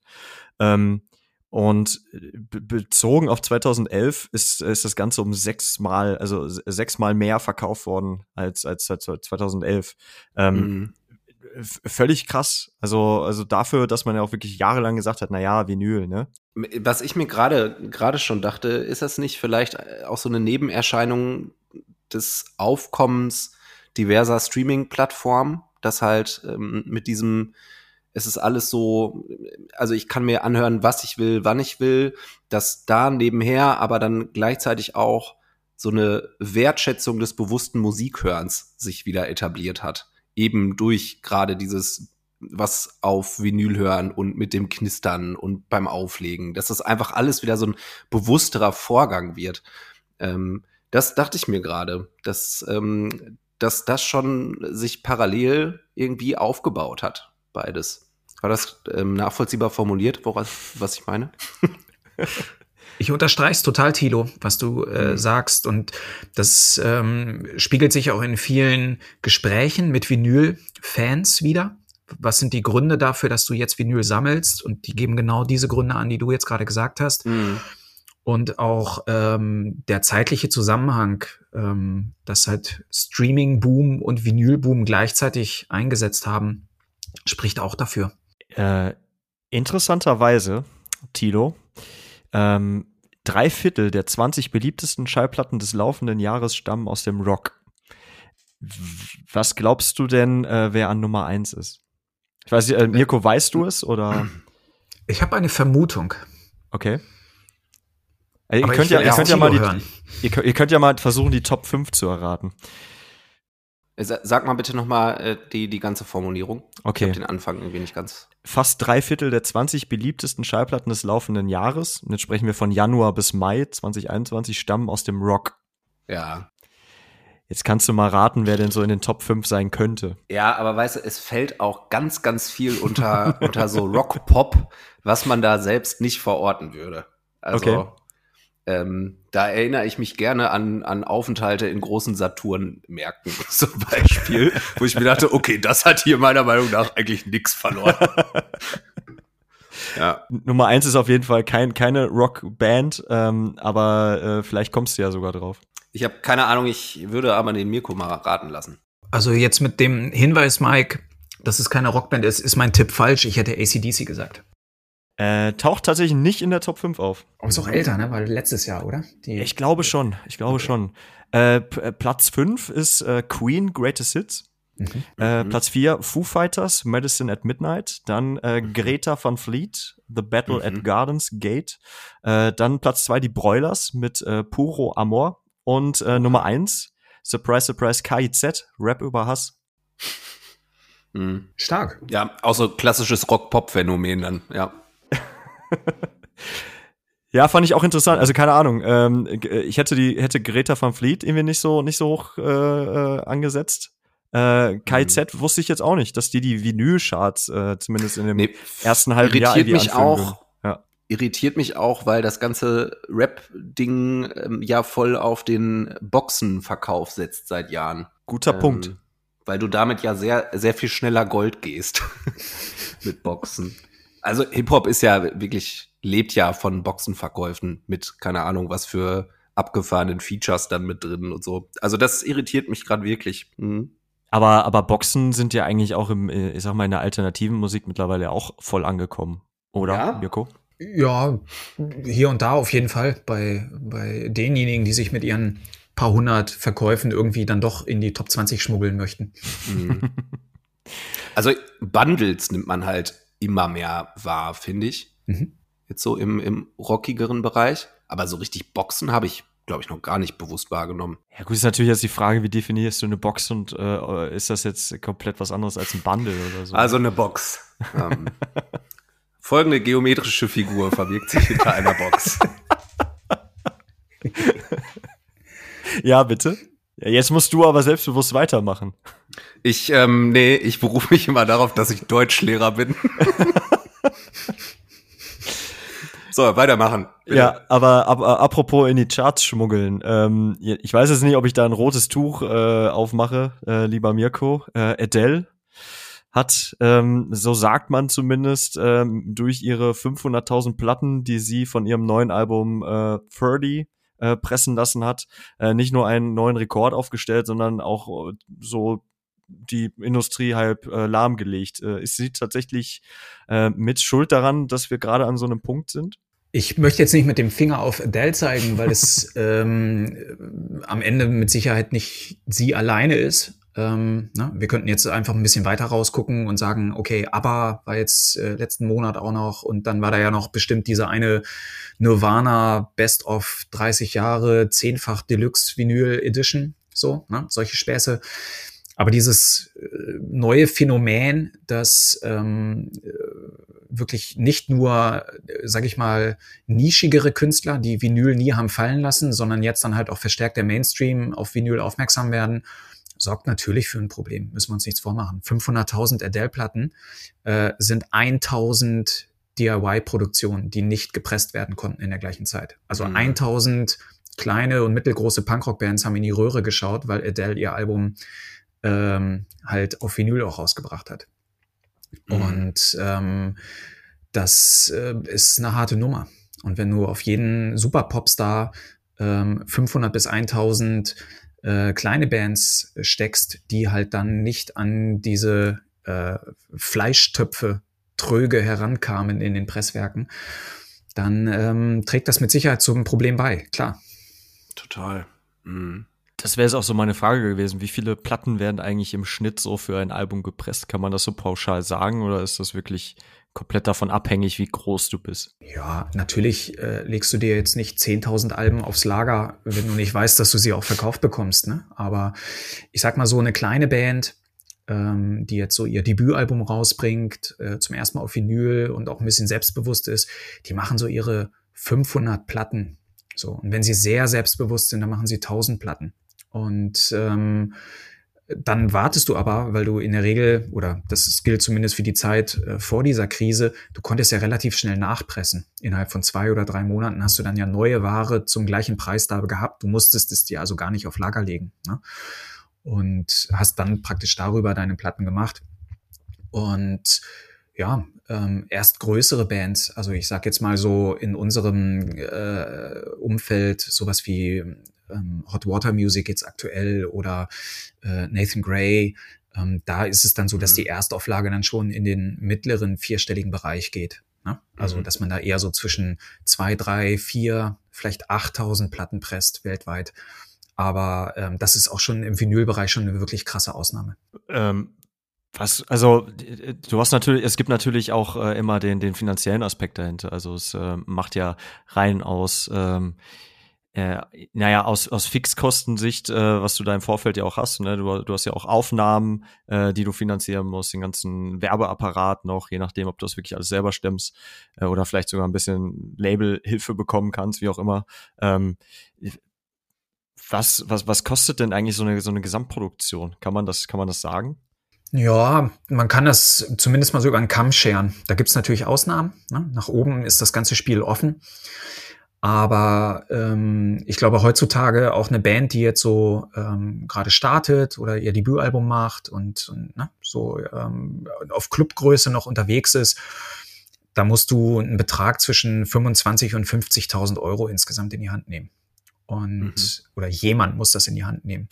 Ähm, und bezogen auf 2011 ist, ist das Ganze um sechsmal, also sechsmal mehr verkauft worden als, als 2011. Ähm, mhm völlig krass. Also, also dafür, dass man ja auch wirklich jahrelang gesagt hat, na ja, Vinyl, ne? Was ich mir gerade gerade schon dachte, ist das nicht vielleicht auch so eine Nebenerscheinung des Aufkommens diverser Streaming-Plattformen, dass halt ähm, mit diesem es ist alles so, also ich kann mir anhören, was ich will, wann ich will, dass da nebenher aber dann gleichzeitig auch so eine Wertschätzung des bewussten Musikhörens sich wieder etabliert hat eben durch gerade dieses was auf Vinyl hören und mit dem Knistern und beim Auflegen, dass das einfach alles wieder so ein bewussterer Vorgang wird. Ähm, das dachte ich mir gerade, dass, ähm, dass das schon sich parallel irgendwie aufgebaut hat, beides. War das ähm, nachvollziehbar formuliert, woraus, was ich meine? [LAUGHS] Ich unterstreich's total, Tilo, was du äh, mhm. sagst. Und das ähm, spiegelt sich auch in vielen Gesprächen mit Vinyl-Fans wieder. Was sind die Gründe dafür, dass du jetzt Vinyl sammelst? Und die geben genau diese Gründe an, die du jetzt gerade gesagt hast. Mhm. Und auch ähm, der zeitliche Zusammenhang, ähm, dass halt Streaming-Boom und Vinyl-Boom gleichzeitig eingesetzt haben, spricht auch dafür. Äh, interessanterweise, Tilo, ähm, drei Viertel der 20 beliebtesten Schallplatten des laufenden Jahres stammen aus dem Rock. Was glaubst du denn, äh, wer an Nummer eins ist? Ich weiß nicht, äh, Mirko, weißt du es oder? Ich habe eine Vermutung. Okay. Äh, ihr, könnt ja, ihr, könnt ja mal die, ihr, ihr, könnt ja mal versuchen, die Top 5 zu erraten. Äh, sag mal bitte noch mal äh, die, die ganze Formulierung. Okay. Ich den Anfang irgendwie nicht ganz. Fast drei Viertel der 20 beliebtesten Schallplatten des laufenden Jahres, und jetzt sprechen wir von Januar bis Mai 2021, stammen aus dem Rock. Ja. Jetzt kannst du mal raten, wer denn so in den Top 5 sein könnte. Ja, aber weißt du, es fällt auch ganz, ganz viel unter, [LAUGHS] unter so Rock-Pop, was man da selbst nicht verorten würde. Also, okay. Ähm, da erinnere ich mich gerne an, an Aufenthalte in großen Saturn-Märkten [LAUGHS] zum Beispiel, [LAUGHS] wo ich mir dachte, okay, das hat hier meiner Meinung nach eigentlich nichts verloren. [LAUGHS] ja. Nummer eins ist auf jeden Fall kein, keine Rockband, ähm, aber äh, vielleicht kommst du ja sogar drauf. Ich habe keine Ahnung, ich würde aber den Mirko mal raten lassen. Also jetzt mit dem Hinweis, Mike, dass es keine Rockband ist, ist mein Tipp falsch. Ich hätte ACDC gesagt. Äh, taucht tatsächlich nicht in der Top 5 auf. Aber ist auch älter, ne? Weil letztes Jahr, oder? Die ich glaube schon. Ich glaube okay. schon. Äh, äh Platz 5 ist äh, Queen Greatest Hits. Mhm. Äh, mhm. Platz 4 Foo Fighters, Medicine at Midnight. Dann äh, mhm. Greta van Fleet, The Battle mhm. at Gardens Gate. Äh, dann Platz 2 die Broilers mit äh, Puro Amor. Und äh, Nummer eins, Surprise, Surprise, KIZ, Rap über Hass. Mhm. Stark. Ja, auch so klassisches Rock-Pop-Phänomen dann, ja. [LAUGHS] ja, fand ich auch interessant. Also keine Ahnung. Ähm, ich hätte die hätte Greta van Fleet irgendwie nicht so nicht so hoch äh, äh, angesetzt. Äh, KZ mhm. wusste ich jetzt auch nicht, dass die die Vinyl-Charts äh, zumindest in dem nee, ersten halben Jahr irgendwie mich auch irritiert mich auch, weil das ganze Rap-Ding ähm, ja voll auf den Boxenverkauf setzt seit Jahren. Guter ähm, Punkt. Weil du damit ja sehr, sehr viel schneller Gold gehst [LAUGHS] mit Boxen. Also Hip-Hop ist ja wirklich, lebt ja von Boxenverkäufen mit, keine Ahnung, was für abgefahrenen Features dann mit drin und so. Also das irritiert mich gerade wirklich. Mhm. Aber, aber Boxen sind ja eigentlich auch im, äh, ich sag mal, in der alternativen Musik mittlerweile auch voll angekommen. Oder, ja? Mirko? Ja, hier und da auf jeden Fall. Bei, bei denjenigen, die sich mit ihren paar hundert Verkäufen irgendwie dann doch in die Top 20 schmuggeln möchten. Mhm. Also Bundles nimmt man halt immer mehr wahr, finde ich. Mhm. Jetzt so im, im rockigeren Bereich. Aber so richtig Boxen habe ich, glaube ich, noch gar nicht bewusst wahrgenommen. Ja, gut, ist natürlich jetzt die Frage, wie definierst du eine Box und äh, ist das jetzt komplett was anderes als ein Bundle oder so? Also eine Box. ähm, [LAUGHS] Folgende geometrische Figur verbirgt sich hinter einer Box. [LAUGHS] ja, bitte. Ja, jetzt musst du aber selbstbewusst weitermachen. Ich, ähm, nee, ich berufe mich immer darauf, dass ich Deutschlehrer bin. [LAUGHS] so, weitermachen. Bitte. Ja, aber, aber apropos in die Charts schmuggeln. Ähm, ich weiß jetzt nicht, ob ich da ein rotes Tuch äh, aufmache, äh, lieber Mirko. Äh, Adele hat, ähm, so sagt man zumindest, ähm, durch ihre 500.000 Platten, die sie von ihrem neuen Album äh, 30 äh, pressen lassen hat, äh, nicht nur einen neuen Rekord aufgestellt, sondern auch äh, so die Industrie halb äh, lahmgelegt. Äh, ist sie tatsächlich äh, mit Schuld daran, dass wir gerade an so einem Punkt sind? Ich möchte jetzt nicht mit dem Finger auf Adele zeigen, weil es [LAUGHS] ähm, am Ende mit Sicherheit nicht sie alleine ist. Ähm, ne? Wir könnten jetzt einfach ein bisschen weiter rausgucken und sagen, okay, aber war jetzt äh, letzten Monat auch noch und dann war da ja noch bestimmt diese eine Nirvana Best of 30 Jahre, zehnfach Deluxe Vinyl Edition, so, ne? solche Späße. Aber dieses äh, neue Phänomen, dass ähm, äh, wirklich nicht nur, äh, sag ich mal, nischigere Künstler, die Vinyl nie haben fallen lassen, sondern jetzt dann halt auch verstärkt der Mainstream auf Vinyl aufmerksam werden sorgt natürlich für ein Problem, müssen wir uns nichts vormachen. 500.000 Adele-Platten äh, sind 1.000 DIY-Produktionen, die nicht gepresst werden konnten in der gleichen Zeit. Also mhm. 1.000 kleine und mittelgroße Punkrock-Bands haben in die Röhre geschaut, weil Adele ihr Album ähm, halt auf Vinyl auch rausgebracht hat. Mhm. Und ähm, das äh, ist eine harte Nummer. Und wenn du auf jeden Super-Popstar ähm, 500 bis 1000 äh, kleine Bands steckst, die halt dann nicht an diese äh, Fleischtöpfe tröge herankamen in den Presswerken, dann ähm, trägt das mit Sicherheit zum Problem bei, klar. Total. Mhm. Das wäre jetzt auch so meine Frage gewesen. Wie viele Platten werden eigentlich im Schnitt so für ein Album gepresst? Kann man das so pauschal sagen oder ist das wirklich komplett davon abhängig, wie groß du bist? Ja, natürlich äh, legst du dir jetzt nicht 10.000 Alben aufs Lager, wenn du nicht weißt, dass du sie auch verkauft bekommst. Ne? Aber ich sag mal so eine kleine Band, ähm, die jetzt so ihr Debütalbum rausbringt, äh, zum ersten Mal auf Vinyl und auch ein bisschen selbstbewusst ist, die machen so ihre 500 Platten. So und wenn sie sehr selbstbewusst sind, dann machen sie 1000 Platten. Und ähm, dann wartest du aber, weil du in der Regel, oder das gilt zumindest für die Zeit äh, vor dieser Krise, du konntest ja relativ schnell nachpressen. Innerhalb von zwei oder drei Monaten hast du dann ja neue Ware zum gleichen Preis da gehabt. Du musstest es dir also gar nicht auf Lager legen. Ne? Und hast dann praktisch darüber deine Platten gemacht. Und ja, ähm, erst größere Bands, also ich sag jetzt mal so in unserem äh, Umfeld sowas wie ähm, Hot Water Music jetzt aktuell oder äh, Nathan Gray, ähm, da ist es dann so, dass mhm. die Erstauflage dann schon in den mittleren vierstelligen Bereich geht. Ne? Also, mhm. dass man da eher so zwischen zwei, drei, vier, vielleicht 8000 Platten presst weltweit. Aber ähm, das ist auch schon im Vinylbereich schon eine wirklich krasse Ausnahme. Ähm, was, also du hast natürlich, es gibt natürlich auch äh, immer den, den finanziellen Aspekt dahinter. Also es äh, macht ja rein aus ähm, äh, naja, aus, aus Fixkostensicht, äh, was du da im Vorfeld ja auch hast, ne? du, du hast ja auch Aufnahmen, äh, die du finanzieren musst, den ganzen Werbeapparat noch, je nachdem, ob du das wirklich alles selber stemmst äh, oder vielleicht sogar ein bisschen Labelhilfe bekommen kannst, wie auch immer. Ähm, was, was, was kostet denn eigentlich so eine, so eine Gesamtproduktion? Kann man das, kann man das sagen? Ja, man kann das zumindest mal so über einen Kamm scheren. Da gibt's natürlich Ausnahmen. Ne? Nach oben ist das ganze Spiel offen. Aber ähm, ich glaube heutzutage auch eine Band, die jetzt so ähm, gerade startet oder ihr Debütalbum macht und, und ne, so ähm, auf Clubgröße noch unterwegs ist, da musst du einen Betrag zwischen 25 und 50.000 Euro insgesamt in die Hand nehmen. Und mhm. oder jemand muss das in die Hand nehmen.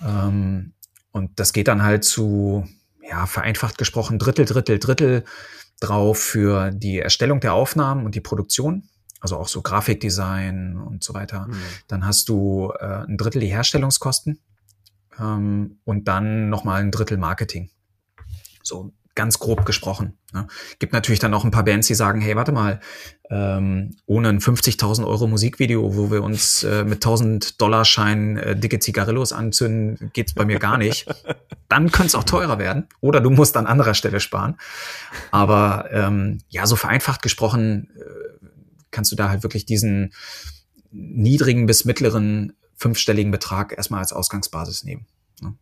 Ähm, und das geht dann halt zu, ja, vereinfacht gesprochen, Drittel, Drittel, Drittel drauf für die Erstellung der Aufnahmen und die Produktion also auch so Grafikdesign und so weiter. Mhm. Dann hast du äh, ein Drittel die Herstellungskosten ähm, und dann nochmal ein Drittel Marketing. So ganz grob gesprochen. Ne? Gibt natürlich dann auch ein paar Bands, die sagen, hey, warte mal, ähm, ohne ein 50.000 Euro Musikvideo, wo wir uns äh, mit 1000 Dollar Schein äh, dicke Zigarillos anzünden, geht's bei mir gar nicht. dann könnte es auch teurer werden oder du musst an anderer Stelle sparen. Aber ähm, ja, so vereinfacht gesprochen, äh, kannst du da halt wirklich diesen niedrigen bis mittleren fünfstelligen Betrag erstmal als Ausgangsbasis nehmen. Ne?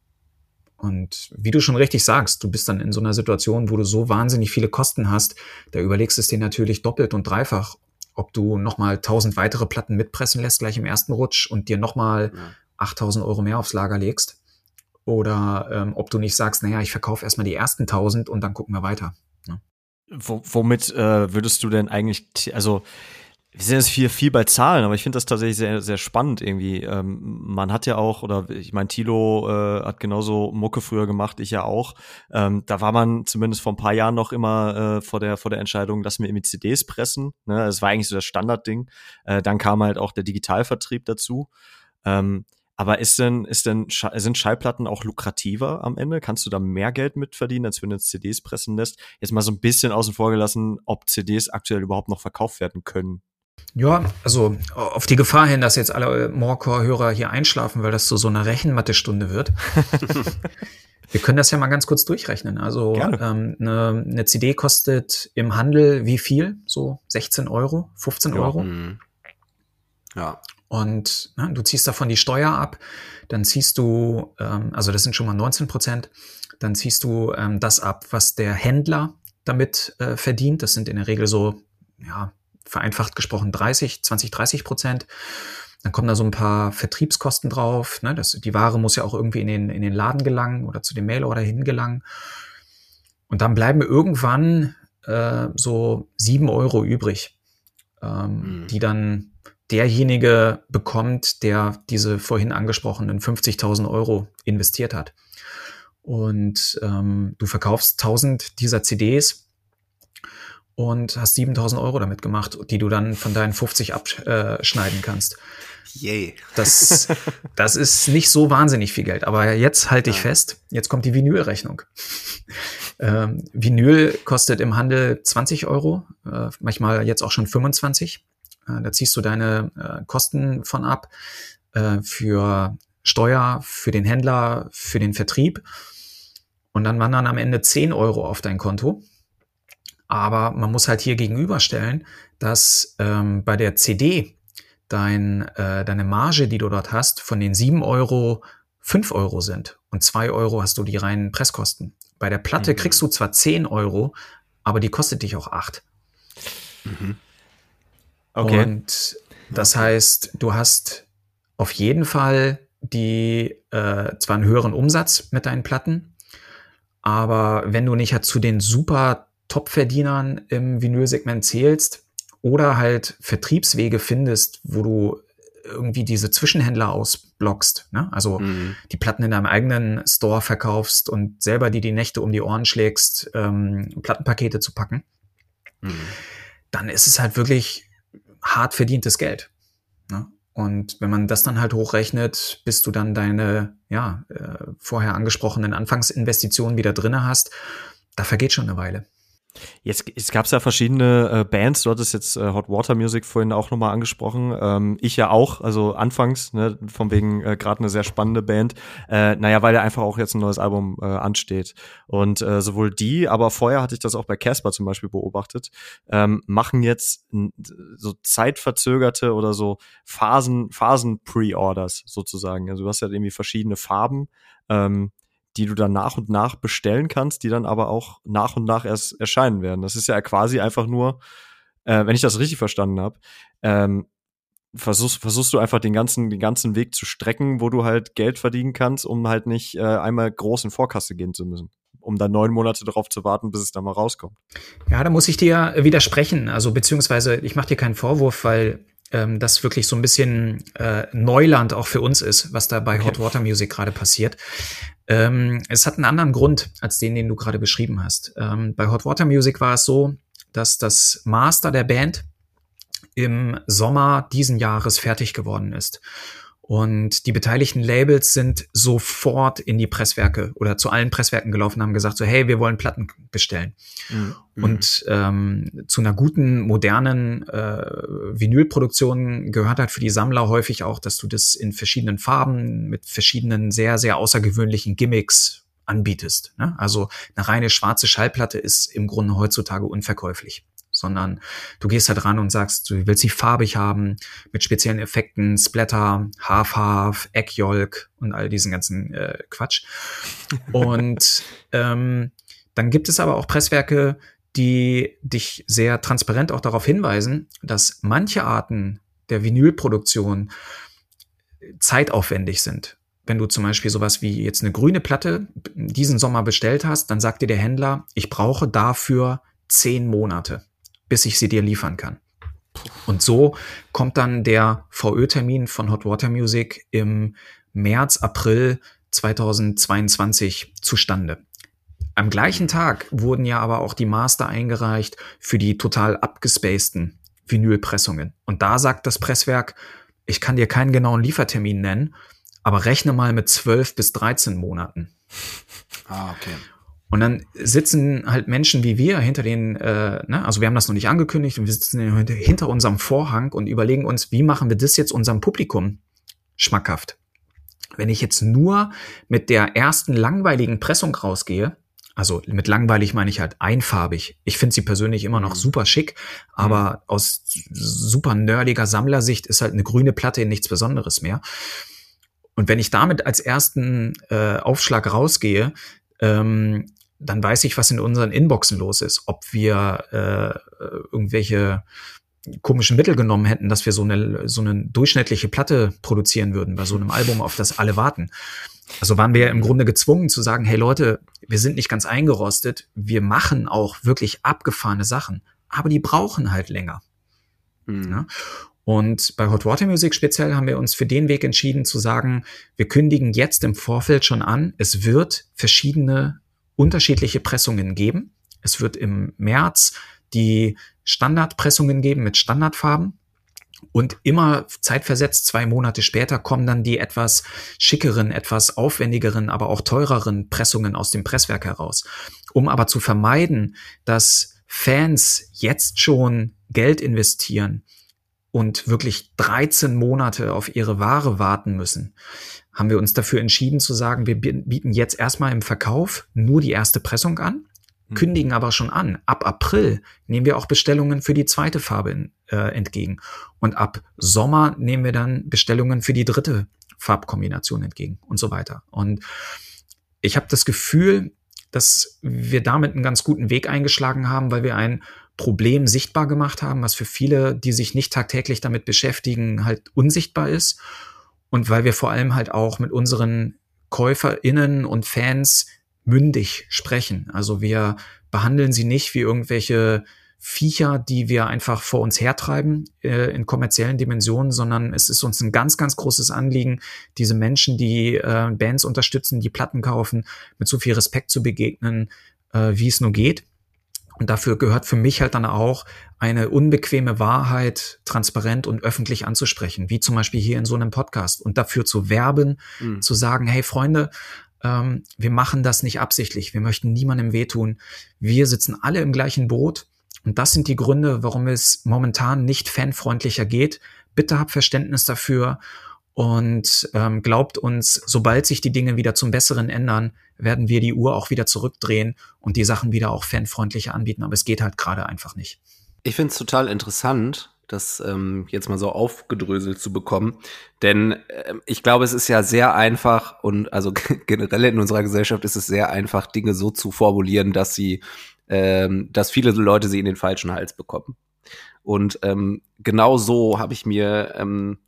Und wie du schon richtig sagst, du bist dann in so einer Situation, wo du so wahnsinnig viele Kosten hast, da überlegst es dir natürlich doppelt und dreifach, ob du nochmal tausend weitere Platten mitpressen lässt gleich im ersten Rutsch und dir nochmal ja. 8000 Euro mehr aufs Lager legst. Oder ähm, ob du nicht sagst, naja, ich verkaufe erstmal die ersten 1000 und dann gucken wir weiter. Ne? womit äh, würdest du denn eigentlich, also wir sind jetzt viel, viel bei Zahlen, aber ich finde das tatsächlich sehr, sehr spannend irgendwie. Ähm, man hat ja auch, oder ich meine, Tilo äh, hat genauso Mucke früher gemacht, ich ja auch. Ähm, da war man zumindest vor ein paar Jahren noch immer äh, vor der vor der Entscheidung, lass mir irgendwie CDs pressen. Ne? Das war eigentlich so das Standardding. Äh, dann kam halt auch der Digitalvertrieb dazu. Ähm, aber ist denn, ist denn, sind Schallplatten auch lukrativer am Ende? Kannst du da mehr Geld mitverdienen, als wenn du CDs pressen lässt? Jetzt mal so ein bisschen außen vor gelassen, ob CDs aktuell überhaupt noch verkauft werden können. Ja, also auf die Gefahr hin, dass jetzt alle Morecore-Hörer hier einschlafen, weil das so so eine Rechenmathestunde wird. [LAUGHS] Wir können das ja mal ganz kurz durchrechnen. Also ähm, eine, eine CD kostet im Handel wie viel? So 16 Euro, 15 ja. Euro? Mhm. Ja. Und ne, du ziehst davon die Steuer ab, dann ziehst du, ähm, also das sind schon mal 19 Prozent, dann ziehst du ähm, das ab, was der Händler damit äh, verdient. Das sind in der Regel so, ja, vereinfacht gesprochen 30, 20, 30 Prozent. Dann kommen da so ein paar Vertriebskosten drauf. Ne? Das, die Ware muss ja auch irgendwie in den, in den Laden gelangen oder zu dem Mailorder hingelangen. Und dann bleiben irgendwann äh, so sieben Euro übrig, ähm, mhm. die dann derjenige bekommt, der diese vorhin angesprochenen 50.000 Euro investiert hat. Und ähm, du verkaufst 1000 dieser CDs und hast 7000 Euro damit gemacht, die du dann von deinen 50 abschneiden kannst. Yay. Das, das ist nicht so wahnsinnig viel Geld. Aber jetzt halte ich ja. fest, jetzt kommt die Vinylrechnung. ähm, Vinyl kostet im Handel 20 Euro, äh, manchmal jetzt auch schon 25. Äh, da ziehst du deine äh, Kosten von ab äh, für Steuer, für den Händler, für den Vertrieb. Und dann wandern am Ende 10 Euro auf dein Konto. Aber man muss halt hier gegenüberstellen, dass ähm, bei der CD dein, äh, deine Marge, die du dort hast, von den 7 Euro 5 Euro sind und 2 Euro hast du die reinen Presskosten. Bei der Platte mhm. kriegst du zwar 10 Euro, aber die kostet dich auch 8. Mhm. Okay. Und das okay. heißt, du hast auf jeden Fall die äh, zwar einen höheren Umsatz mit deinen Platten, aber wenn du nicht halt zu den super Top-Verdienern im Vinylsegment zählst oder halt Vertriebswege findest, wo du irgendwie diese Zwischenhändler ausblockst, ne? also mhm. die Platten in deinem eigenen Store verkaufst und selber die die Nächte um die Ohren schlägst, ähm, Plattenpakete zu packen, mhm. dann ist es halt wirklich hart verdientes Geld. Ne? Und wenn man das dann halt hochrechnet, bis du dann deine ja äh, vorher angesprochenen Anfangsinvestitionen wieder drinne hast, da vergeht schon eine Weile. Jetzt, es gab ja verschiedene äh, Bands, du hattest jetzt äh, Hot Water Music vorhin auch nochmal angesprochen. Ähm, ich ja auch, also anfangs, ne, von wegen äh, gerade eine sehr spannende Band. Äh, naja, weil ja einfach auch jetzt ein neues Album äh, ansteht. Und äh, sowohl die, aber vorher hatte ich das auch bei Casper zum Beispiel beobachtet, ähm, machen jetzt so zeitverzögerte oder so Phasen, Phasen-Pre-Orders sozusagen. Also du hast ja irgendwie verschiedene Farben. Ähm, die du dann nach und nach bestellen kannst, die dann aber auch nach und nach erst erscheinen werden. Das ist ja quasi einfach nur, äh, wenn ich das richtig verstanden habe, ähm, versuchst, versuchst du einfach den ganzen, den ganzen Weg zu strecken, wo du halt Geld verdienen kannst, um halt nicht äh, einmal groß in Vorkasse gehen zu müssen um dann neun Monate darauf zu warten, bis es dann mal rauskommt. Ja, da muss ich dir widersprechen. Also beziehungsweise ich mache dir keinen Vorwurf, weil ähm, das wirklich so ein bisschen äh, Neuland auch für uns ist, was da bei okay. Hot Water Music gerade passiert. Ähm, es hat einen anderen Grund als den, den du gerade beschrieben hast. Ähm, bei Hot Water Music war es so, dass das Master der Band im Sommer diesen Jahres fertig geworden ist. Und die beteiligten Labels sind sofort in die Presswerke oder zu allen Presswerken gelaufen, haben gesagt so, hey, wir wollen Platten bestellen. Mhm. Und ähm, zu einer guten, modernen äh, Vinylproduktion gehört halt für die Sammler häufig auch, dass du das in verschiedenen Farben mit verschiedenen sehr, sehr außergewöhnlichen Gimmicks anbietest. Ne? Also eine reine schwarze Schallplatte ist im Grunde heutzutage unverkäuflich sondern du gehst halt ran und sagst, du willst sie farbig haben, mit speziellen Effekten, Splatter, Half-Half, Egg-Yolk und all diesen ganzen äh, Quatsch. [LAUGHS] Und ähm, dann gibt es aber auch Presswerke, die dich sehr transparent auch darauf hinweisen, dass manche Arten der Vinylproduktion zeitaufwendig sind. Wenn du zum Beispiel sowas wie jetzt eine grüne Platte diesen Sommer bestellt hast, dann sagt dir der Händler, ich brauche dafür zehn Monate bis ich sie dir liefern kann. Und so kommt dann der VÖ-Termin von Hot Water Music im März, April 2022 zustande. Am gleichen Tag wurden ja aber auch die Master eingereicht für die total abgespaceden Vinylpressungen. Und da sagt das Presswerk, ich kann dir keinen genauen Liefertermin nennen, aber rechne mal mit 12 bis 13 Monaten. Ah, okay. Und dann sitzen halt Menschen wie wir hinter den, äh, ne, also wir haben das noch nicht angekündigt und wir sitzen hinter unserem Vorhang und überlegen uns, wie machen wir das jetzt unserem Publikum schmackhaft. Wenn ich jetzt nur mit der ersten langweiligen Pressung rausgehe, also mit langweilig meine ich halt einfarbig. Ich finde sie persönlich immer noch mhm. super schick, aber mhm. aus super nerdiger Sammlersicht ist halt eine grüne Platte nichts Besonderes mehr. Und wenn ich damit als ersten äh, Aufschlag rausgehe, ähm, dann weiß ich, was in unseren Inboxen los ist. Ob wir äh, irgendwelche komischen Mittel genommen hätten, dass wir so eine, so eine durchschnittliche Platte produzieren würden bei so einem Album, auf das alle warten. Also waren wir ja im Grunde gezwungen zu sagen, hey Leute, wir sind nicht ganz eingerostet, wir machen auch wirklich abgefahrene Sachen, aber die brauchen halt länger. Mhm. Ja? Und bei Hot Water Music speziell haben wir uns für den Weg entschieden zu sagen, wir kündigen jetzt im Vorfeld schon an, es wird verschiedene unterschiedliche Pressungen geben. Es wird im März die Standardpressungen geben mit Standardfarben. Und immer zeitversetzt, zwei Monate später, kommen dann die etwas schickeren, etwas aufwendigeren, aber auch teureren Pressungen aus dem Presswerk heraus. Um aber zu vermeiden, dass Fans jetzt schon Geld investieren und wirklich 13 Monate auf ihre Ware warten müssen, haben wir uns dafür entschieden zu sagen, wir bieten jetzt erstmal im Verkauf nur die erste Pressung an, hm. kündigen aber schon an, ab April nehmen wir auch Bestellungen für die zweite Farbe in, äh, entgegen. Und ab Sommer nehmen wir dann Bestellungen für die dritte Farbkombination entgegen und so weiter. Und ich habe das Gefühl, dass wir damit einen ganz guten Weg eingeschlagen haben, weil wir ein Problem sichtbar gemacht haben, was für viele, die sich nicht tagtäglich damit beschäftigen, halt unsichtbar ist. Und weil wir vor allem halt auch mit unseren KäuferInnen und Fans mündig sprechen. Also wir behandeln sie nicht wie irgendwelche Viecher, die wir einfach vor uns hertreiben äh, in kommerziellen Dimensionen, sondern es ist uns ein ganz, ganz großes Anliegen, diese Menschen, die äh, Bands unterstützen, die Platten kaufen, mit so viel Respekt zu begegnen, äh, wie es nur geht. Und dafür gehört für mich halt dann auch eine unbequeme Wahrheit transparent und öffentlich anzusprechen, wie zum Beispiel hier in so einem Podcast. Und dafür zu werben, mhm. zu sagen, hey Freunde, ähm, wir machen das nicht absichtlich, wir möchten niemandem wehtun, wir sitzen alle im gleichen Boot. Und das sind die Gründe, warum es momentan nicht fanfreundlicher geht. Bitte habt Verständnis dafür und ähm, glaubt uns, sobald sich die Dinge wieder zum Besseren ändern, werden wir die Uhr auch wieder zurückdrehen und die Sachen wieder auch fanfreundlicher anbieten. Aber es geht halt gerade einfach nicht. Ich finde es total interessant, das ähm, jetzt mal so aufgedröselt zu bekommen. Denn äh, ich glaube, es ist ja sehr einfach und also [LAUGHS] generell in unserer Gesellschaft ist es sehr einfach, Dinge so zu formulieren, dass sie, ähm, dass viele Leute sie in den falschen Hals bekommen. Und ähm, genau so habe ich mir ähm,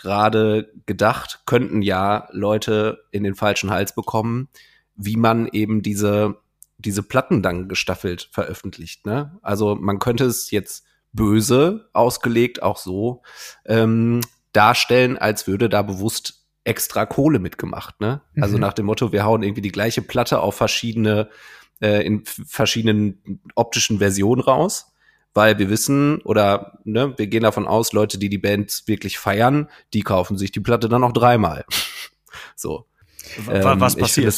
gerade gedacht, könnten ja Leute in den falschen Hals bekommen, wie man eben diese, diese Platten dann gestaffelt veröffentlicht. Ne? Also man könnte es jetzt böse ausgelegt auch so ähm, darstellen, als würde da bewusst extra Kohle mitgemacht. Ne? Also mhm. Also nach dem Motto, wir hauen irgendwie die gleiche Platte auf verschiedene, äh, in verschiedenen optischen Versionen raus weil wir wissen oder ne, wir gehen davon aus, Leute, die die Band wirklich feiern, die kaufen sich die Platte dann noch dreimal. [LAUGHS] so. Ähm, Was passiert?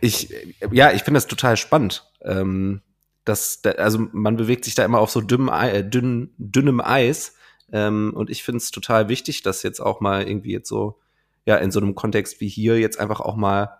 Ich, [LAUGHS] ich, ja, ich finde das total spannend. Ähm, das, also man bewegt sich da immer auf so dünnem, äh, dünn, dünnem Eis. Ähm, und ich finde es total wichtig, das jetzt auch mal irgendwie jetzt so, ja, in so einem Kontext wie hier jetzt einfach auch mal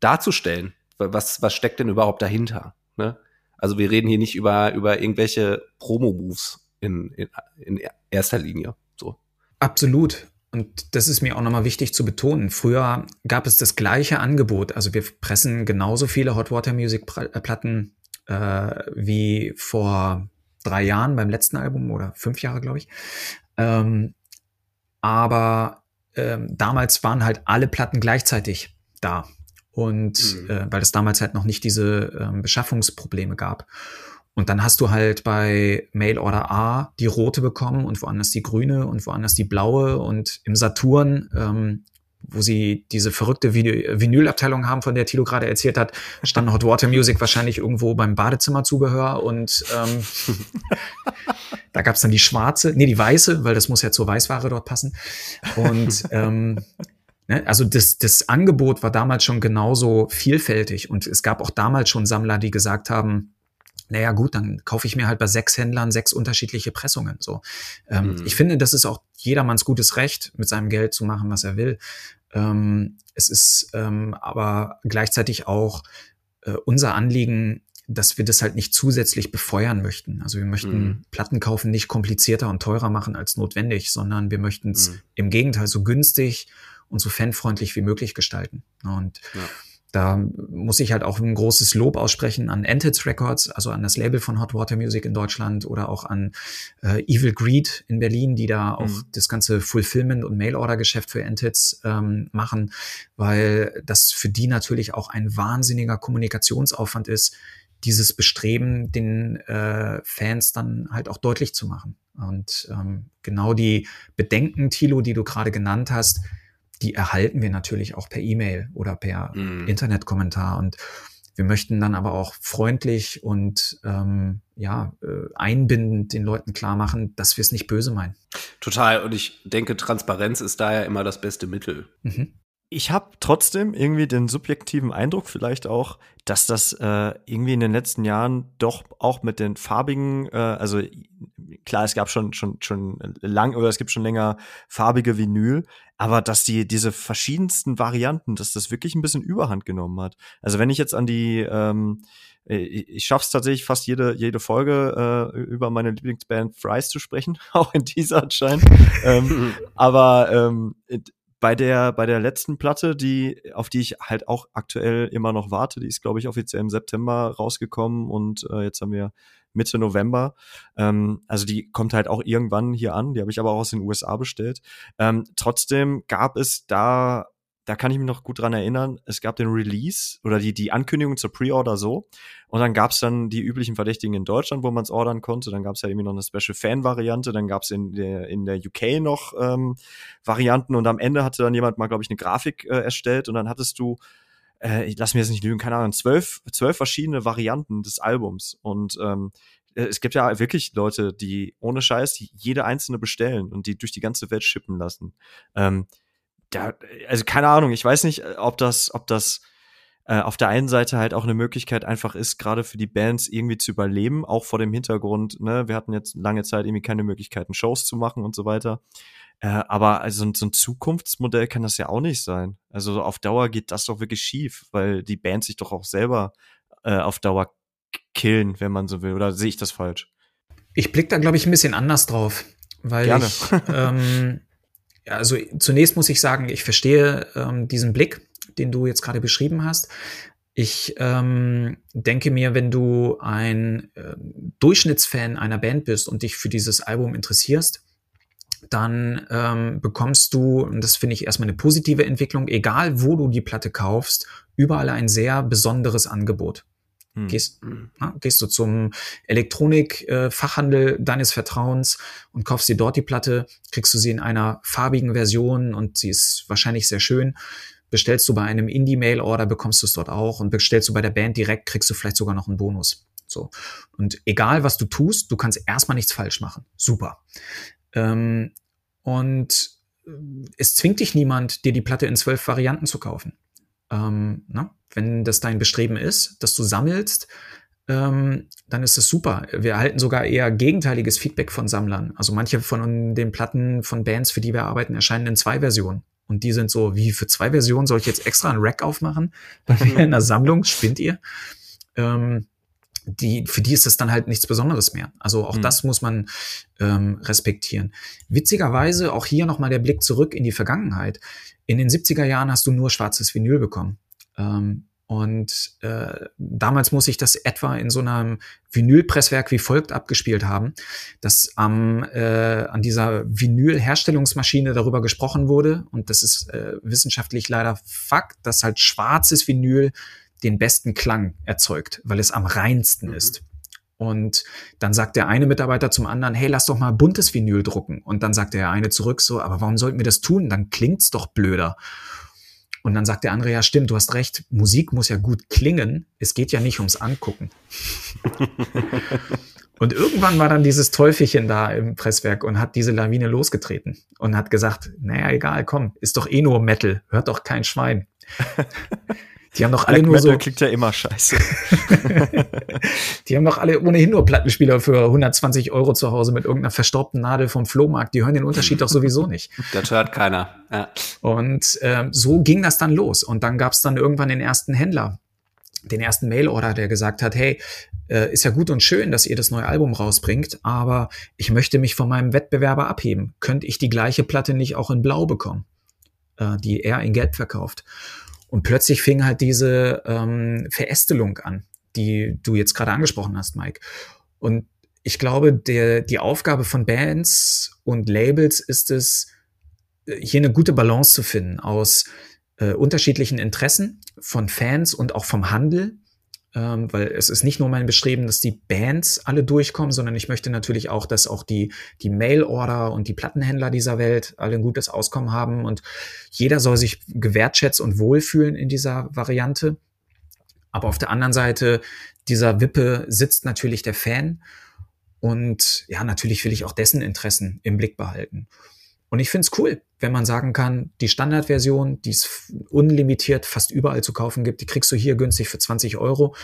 darzustellen. Was, was steckt denn überhaupt dahinter? Ne? Also wir reden hier nicht über, über irgendwelche Promo-Moves in, in, in erster Linie. So. Absolut. Und das ist mir auch nochmal wichtig zu betonen. Früher gab es das gleiche Angebot. Also wir pressen genauso viele Hot Water Music Platten äh, wie vor drei Jahren beim letzten Album oder fünf Jahre, glaube ich. Ähm, aber ähm, damals waren halt alle Platten gleichzeitig da. Und mhm. äh, weil es damals halt noch nicht diese ähm, Beschaffungsprobleme gab. Und dann hast du halt bei Mail Order A die rote bekommen und woanders die grüne und woanders die blaue. Und im Saturn, ähm, wo sie diese verrückte Vinylabteilung haben, von der Tilo gerade erzählt hat, stand Hot Water Music wahrscheinlich irgendwo beim Badezimmerzubehör und ähm, [LAUGHS] da gab's dann die schwarze, nee, die weiße, weil das muss ja zur Weißware dort passen. Und ähm, Ne? Also das, das Angebot war damals schon genauso vielfältig und es gab auch damals schon Sammler, die gesagt haben, naja gut, dann kaufe ich mir halt bei sechs Händlern sechs unterschiedliche Pressungen. So, ähm, mhm. Ich finde, das ist auch jedermanns gutes Recht, mit seinem Geld zu machen, was er will. Ähm, es ist ähm, aber gleichzeitig auch äh, unser Anliegen, dass wir das halt nicht zusätzlich befeuern möchten. Also wir möchten mhm. Platten kaufen nicht komplizierter und teurer machen als notwendig, sondern wir möchten es mhm. im Gegenteil so günstig und so fanfreundlich wie möglich gestalten. Und ja. da muss ich halt auch ein großes Lob aussprechen an Entids Records, also an das Label von Hot Water Music in Deutschland oder auch an äh, Evil Greed in Berlin, die da auch mhm. das ganze Fulfillment und Mail-Order-Geschäft für Entids ähm, machen, weil das für die natürlich auch ein wahnsinniger Kommunikationsaufwand ist, dieses Bestreben, den äh, Fans dann halt auch deutlich zu machen. Und ähm, genau die Bedenken, Thilo, die du gerade genannt hast, die erhalten wir natürlich auch per E-Mail oder per mm. Internetkommentar. Und Wir möchten dann aber auch freundlich und ähm, ja, äh, einbindend den Leuten klar machen, dass wir es nicht böse meinen. Total. Und ich denke, Transparenz ist daher immer das beste Mittel. Mhm ich habe trotzdem irgendwie den subjektiven Eindruck vielleicht auch, dass das äh, irgendwie in den letzten Jahren doch auch mit den farbigen, äh, also klar, es gab schon schon schon lang oder es gibt schon länger farbige Vinyl, aber dass die diese verschiedensten Varianten, dass das wirklich ein bisschen Überhand genommen hat. Also wenn ich jetzt an die ähm, ich schaff's tatsächlich fast jede jede Folge äh, über meine Lieblingsband Fries zu sprechen, [LAUGHS] auch in dieser anscheinend. ähm, [LAUGHS] aber ähm, bei der, bei der letzten Platte, die, auf die ich halt auch aktuell immer noch warte, die ist, glaube ich, offiziell im September rausgekommen und äh, jetzt haben wir Mitte November. Ähm, also die kommt halt auch irgendwann hier an, die habe ich aber auch aus den USA bestellt. Ähm, trotzdem gab es da da kann ich mich noch gut dran erinnern, es gab den Release oder die, die Ankündigung zur Pre-Order so. Und dann gab es dann die üblichen Verdächtigen in Deutschland, wo man es ordern konnte. Dann gab es ja irgendwie noch eine Special Fan-Variante. Dann gab es in der, in der UK noch ähm, Varianten. Und am Ende hatte dann jemand mal, glaube ich, eine Grafik äh, erstellt. Und dann hattest du, äh, ich lass mir jetzt nicht lügen, keine Ahnung, zwölf, zwölf verschiedene Varianten des Albums. Und ähm, äh, es gibt ja wirklich Leute, die ohne Scheiß jede einzelne bestellen und die durch die ganze Welt schippen lassen. Ähm, da, also keine Ahnung, ich weiß nicht, äh, ob das, ob das äh, auf der einen Seite halt auch eine Möglichkeit einfach ist, gerade für die Bands irgendwie zu überleben, auch vor dem Hintergrund, ne, wir hatten jetzt lange Zeit irgendwie keine Möglichkeiten, Shows zu machen und so weiter. Äh, aber also so ein Zukunftsmodell kann das ja auch nicht sein. Also auf Dauer geht das doch wirklich schief, weil die Bands sich doch auch selber äh, auf Dauer killen, wenn man so will. Oder sehe ich das falsch? Ich blicke da, glaube ich, ein bisschen anders drauf, weil Gerne. ich ähm, [LAUGHS] also zunächst muss ich sagen, ich verstehe ähm, diesen Blick, den du jetzt gerade beschrieben hast. Ich ähm, denke mir, wenn du ein äh, Durchschnittsfan einer Band bist und dich für dieses Album interessierst, dann ähm, bekommst du, und das finde ich erstmal eine positive Entwicklung, egal wo du die Platte kaufst, überall ein sehr besonderes Angebot. Hm. Gehst, na, gehst du zum Elektronikfachhandel äh, deines Vertrauens und kaufst dir dort die Platte, kriegst du sie in einer farbigen Version und sie ist wahrscheinlich sehr schön. Bestellst du bei einem Indie-Mail-Order, bekommst du es dort auch und bestellst du bei der Band direkt, kriegst du vielleicht sogar noch einen Bonus. So. Und egal was du tust, du kannst erstmal nichts falsch machen. Super. Ähm, und es zwingt dich niemand, dir die Platte in zwölf Varianten zu kaufen. Ähm, na? Wenn das dein Bestreben ist, dass du sammelst, ähm, dann ist das super. Wir erhalten sogar eher gegenteiliges Feedback von Sammlern. Also manche von den Platten von Bands, für die wir arbeiten, erscheinen in zwei Versionen. Und die sind so, wie für zwei Versionen soll ich jetzt extra ein Rack aufmachen? [LAUGHS] Bei mir in der Sammlung, spinnt ihr? Ähm, die, für die ist das dann halt nichts Besonderes mehr. Also auch mhm. das muss man ähm, respektieren. Witzigerweise auch hier nochmal der Blick zurück in die Vergangenheit. In den 70er Jahren hast du nur schwarzes Vinyl bekommen. Ähm, und äh, damals muss ich das etwa in so einem Vinylpresswerk wie folgt abgespielt haben, dass am, äh, an dieser Vinylherstellungsmaschine darüber gesprochen wurde. Und das ist äh, wissenschaftlich leider Fakt, dass halt schwarzes Vinyl den besten Klang erzeugt, weil es am reinsten mhm. ist. Und dann sagt der eine Mitarbeiter zum anderen, hey, lass doch mal buntes Vinyl drucken. Und dann sagt der eine zurück so, aber warum sollten wir das tun? Dann klingt's doch blöder. Und dann sagt der andere, ja stimmt, du hast recht, Musik muss ja gut klingen, es geht ja nicht ums Angucken. [LAUGHS] und irgendwann war dann dieses Teufelchen da im Presswerk und hat diese Lawine losgetreten und hat gesagt, naja, egal, komm, ist doch eh nur Metal, hört doch kein Schwein. [LAUGHS] Die haben doch alle Black nur Metal so. klingt ja immer scheiße. [LAUGHS] die haben doch alle ohnehin nur Plattenspieler für 120 Euro zu Hause mit irgendeiner verstaubten Nadel vom Flohmarkt. Die hören den Unterschied doch sowieso nicht. [LAUGHS] Das hört keiner. Ja. Und ähm, so ging das dann los. Und dann gab es dann irgendwann den ersten Händler, den ersten Mailorder, der gesagt hat, hey, äh, ist ja gut und schön, dass ihr das neue Album rausbringt, aber ich möchte mich von meinem Wettbewerber abheben. Könnte ich die gleiche Platte nicht auch in Blau bekommen, äh, die er in Gelb verkauft? Und plötzlich fing halt diese ähm, Verästelung an, die du jetzt gerade angesprochen hast, Mike. Und ich glaube, der, die Aufgabe von Bands und Labels ist es, hier eine gute Balance zu finden aus äh, unterschiedlichen Interessen von Fans und auch vom Handel ähm, weil es ist nicht nur mein Bestreben, dass die Bands alle durchkommen, sondern ich möchte natürlich auch, dass auch die, die Mail-Order und die Plattenhändler dieser Welt alle ein gutes Auskommen haben und jeder soll sich gewertschätzt und wohlfühlen in dieser Variante. Aber auf der anderen Seite dieser Wippe sitzt natürlich der Fan und ja, natürlich will ich auch dessen Interessen im Blick behalten. Und ich finde es cool, wenn man sagen kann, die Standardversion, die es unlimitiert fast überall zu kaufen gibt, die kriegst du hier günstig für 20 Euro.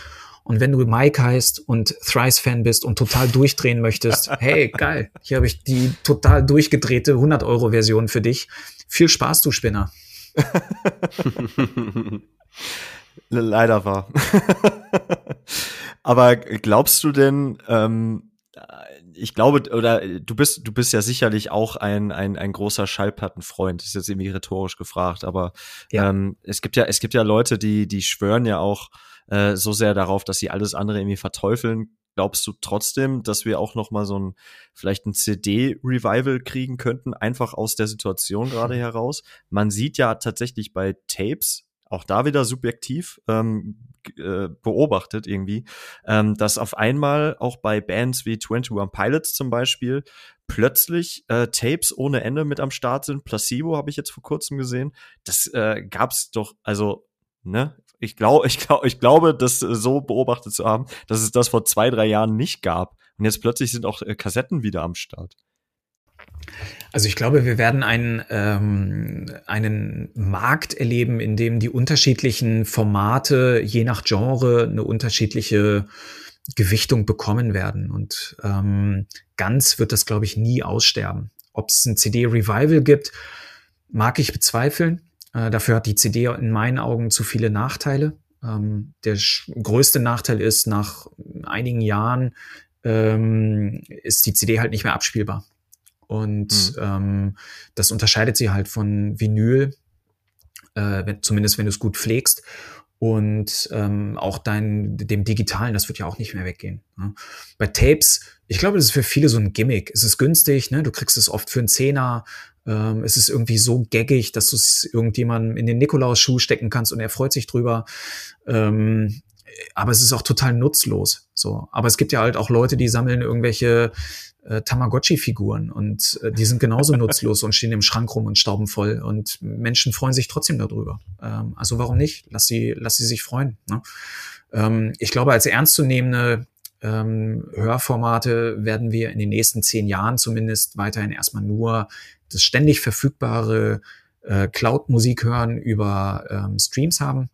Und wenn du Mike heißt und Thrice-Fan bist und total durchdrehen möchtest, [LAUGHS] hey, geil, hier habe ich die total durchgedrehte 100-Euro-Version für dich. Viel Spaß, du Spinner. [LAUGHS] Leider war. [LAUGHS] Aber glaubst du denn, ähm, ich glaube, oder du bist, du bist ja sicherlich auch ein, ein, ein großer Schallplattenfreund. Das ist jetzt irgendwie rhetorisch gefragt, aber ja. ähm, es gibt ja, es gibt ja Leute, die, die schwören ja auch äh, so sehr darauf, dass sie alles andere irgendwie verteufeln. Glaubst du trotzdem, dass wir auch noch mal so ein vielleicht ein CD-Revival kriegen könnten, einfach aus der Situation gerade [LAUGHS] heraus? Man sieht ja tatsächlich bei Tapes, auch da wieder subjektiv ähm, äh, beobachtet irgendwie, ähm, dass auf einmal auch bei Bands wie 21 Pilots zum Beispiel plötzlich äh, Tapes ohne Ende mit am Start sind. Placebo habe ich jetzt vor kurzem gesehen. Das äh, gab's doch, also ne, ich glaube, [LAUGHS] ich glaube, ich glaube, das so beobachtet zu haben, dass es das vor zwei, drei Jahren nicht gab. Und jetzt plötzlich sind auch äh, Kassetten wieder am Start. Also ich glaube, wir werden einen, ähm, einen Markt erleben, in dem die unterschiedlichen Formate je nach Genre eine unterschiedliche Gewichtung bekommen werden. Und ähm, ganz wird das, glaube ich, nie aussterben. Ob es ein CD-Revival gibt, mag ich bezweifeln. Äh, dafür hat die CD in meinen Augen zu viele Nachteile. Ähm, der größte Nachteil ist, nach einigen Jahren ähm, ist die CD halt nicht mehr abspielbar. Und mhm. ähm, das unterscheidet sie halt von Vinyl, äh, wenn, zumindest wenn du es gut pflegst. Und ähm, auch dein, dem Digitalen, das wird ja auch nicht mehr weggehen. Ne? Bei Tapes, ich glaube, das ist für viele so ein Gimmick. Es ist günstig, ne? du kriegst es oft für einen Zehner. Ähm, es ist irgendwie so gaggig, dass du es irgendjemandem in den Nikolaus-Schuh stecken kannst und er freut sich drüber. Ähm, aber es ist auch total nutzlos. So, aber es gibt ja halt auch Leute, die sammeln irgendwelche äh, Tamagotchi-Figuren und äh, die sind genauso [LAUGHS] nutzlos und stehen im Schrank rum und stauben voll und Menschen freuen sich trotzdem darüber. Ähm, also warum nicht? Lass sie, lass sie sich freuen. Ne? Ähm, ich glaube, als ernstzunehmende ähm, Hörformate werden wir in den nächsten zehn Jahren zumindest weiterhin erstmal nur das ständig verfügbare äh, Cloud-Musik hören über ähm, Streams haben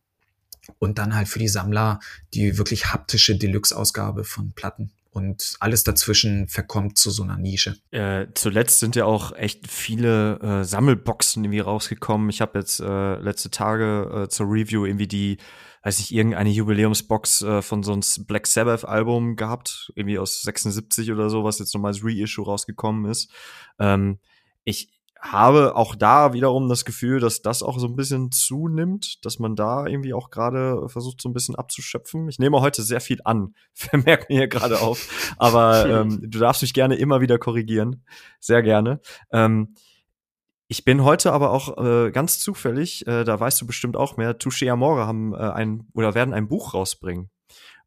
und dann halt für die Sammler die wirklich haptische Deluxe-Ausgabe von Platten und alles dazwischen verkommt zu so einer Nische. Äh, zuletzt sind ja auch echt viele äh, Sammelboxen irgendwie rausgekommen. Ich habe jetzt äh, letzte Tage äh, zur Review irgendwie die, weiß ich, irgendeine Jubiläumsbox äh, von so einem Black Sabbath Album gehabt, irgendwie aus 76 oder so, was jetzt nochmal als Reissue rausgekommen ist. Ähm, ich habe auch da wiederum das Gefühl, dass das auch so ein bisschen zunimmt, dass man da irgendwie auch gerade versucht, so ein bisschen abzuschöpfen. Ich nehme heute sehr viel an, [LAUGHS] vermerkt mir hier gerade auf, aber ähm, du darfst mich gerne immer wieder korrigieren, sehr gerne. Ähm, ich bin heute aber auch äh, ganz zufällig, äh, da weißt du bestimmt auch mehr, Touché Amore haben äh, ein oder werden ein Buch rausbringen.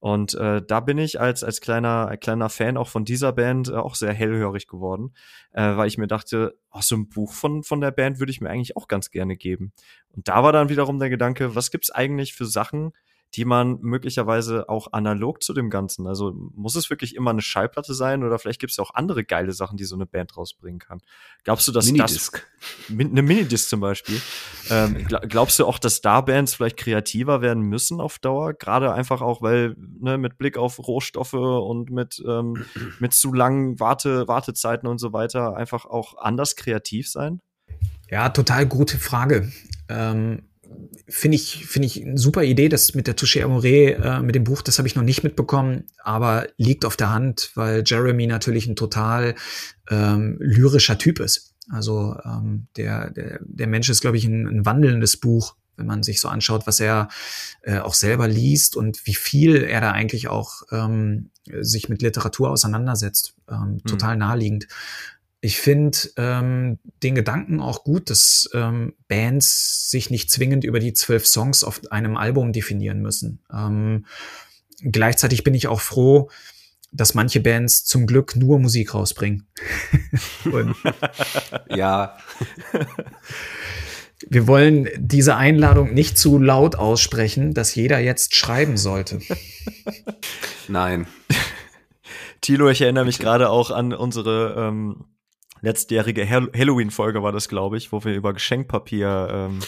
Und äh, da bin ich als, als kleiner, kleiner Fan auch von dieser Band äh, auch sehr hellhörig geworden, äh, weil ich mir dachte, oh, so ein Buch von, von der Band würde ich mir eigentlich auch ganz gerne geben. Und da war dann wiederum der Gedanke, was gibt's eigentlich für Sachen, die man möglicherweise auch analog zu dem Ganzen. Also muss es wirklich immer eine Schallplatte sein oder vielleicht gibt es auch andere geile Sachen, die so eine Band rausbringen kann. Glaubst du, dass Minidisc. das eine Minidisc zum Beispiel? ähm, [LAUGHS] glaubst du auch, dass da Bands vielleicht kreativer werden müssen auf Dauer? Gerade einfach auch, weil ne, mit Blick auf Rohstoffe und mit ähm, mit zu langen Warte Wartezeiten und so weiter einfach auch anders kreativ sein? Ja, total gute Frage. Ähm, finde ich, finde ich eine super Idee, das mit der Touché Amore, äh, mit dem Buch, das habe ich noch nicht mitbekommen, aber liegt auf der Hand, weil Jeremy natürlich ein total ähm, lyrischer Typ ist. Also ähm, der, der, der Mensch ist, glaube ich, ein, ein wandelndes Buch, wenn man sich so anschaut, was er äh, auch selber liest und wie viel er da eigentlich auch ähm, sich mit Literatur auseinandersetzt. Ähm, mhm. Total naheliegend. Ich finde ähm, den Gedanken auch gut, dass ähm, Bands sich nicht zwingend über die zwölf Songs auf einem Album definieren müssen. Ähm, gleichzeitig bin ich auch froh, dass manche Bands zum Glück nur Musik rausbringen. [LAUGHS] ja. Wir wollen diese Einladung nicht zu laut aussprechen, dass jeder jetzt schreiben sollte. Nein. Tilo, ich erinnere mich gerade auch an unsere ähm, letztjährige Halloween-Folge war das, glaube ich, wo wir über Geschenkpapier, ähm,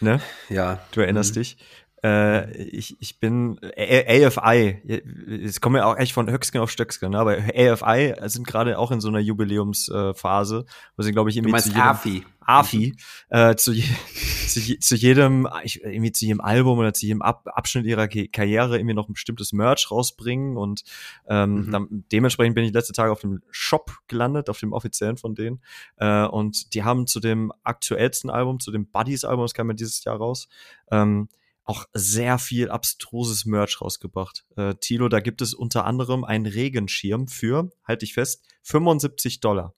ne? Ja. Du erinnerst mhm. dich. Äh, ich, ich bin AFI, es kommen ja auch echt von Höchstgen auf Stöcksken, ne? aber AFI sind gerade auch in so einer Jubiläumsphase, wo sie, glaube ich, irgendwie zu jedem, AFI. AFI, äh, zu, je, [LAUGHS] zu, zu, jedem, ich, irgendwie zu jedem Album oder zu jedem Ab, Abschnitt ihrer Karriere irgendwie noch ein bestimmtes Merch rausbringen und ähm, mhm. dann, dementsprechend bin ich letzte Tage auf dem Shop gelandet, auf dem offiziellen von denen äh, und die haben zu dem aktuellsten Album, zu dem Buddies Album, das kam ja dieses Jahr raus, ähm, auch sehr viel abstruses Merch rausgebracht. Äh, Tilo, da gibt es unter anderem einen Regenschirm für, halte ich fest, 75 Dollar.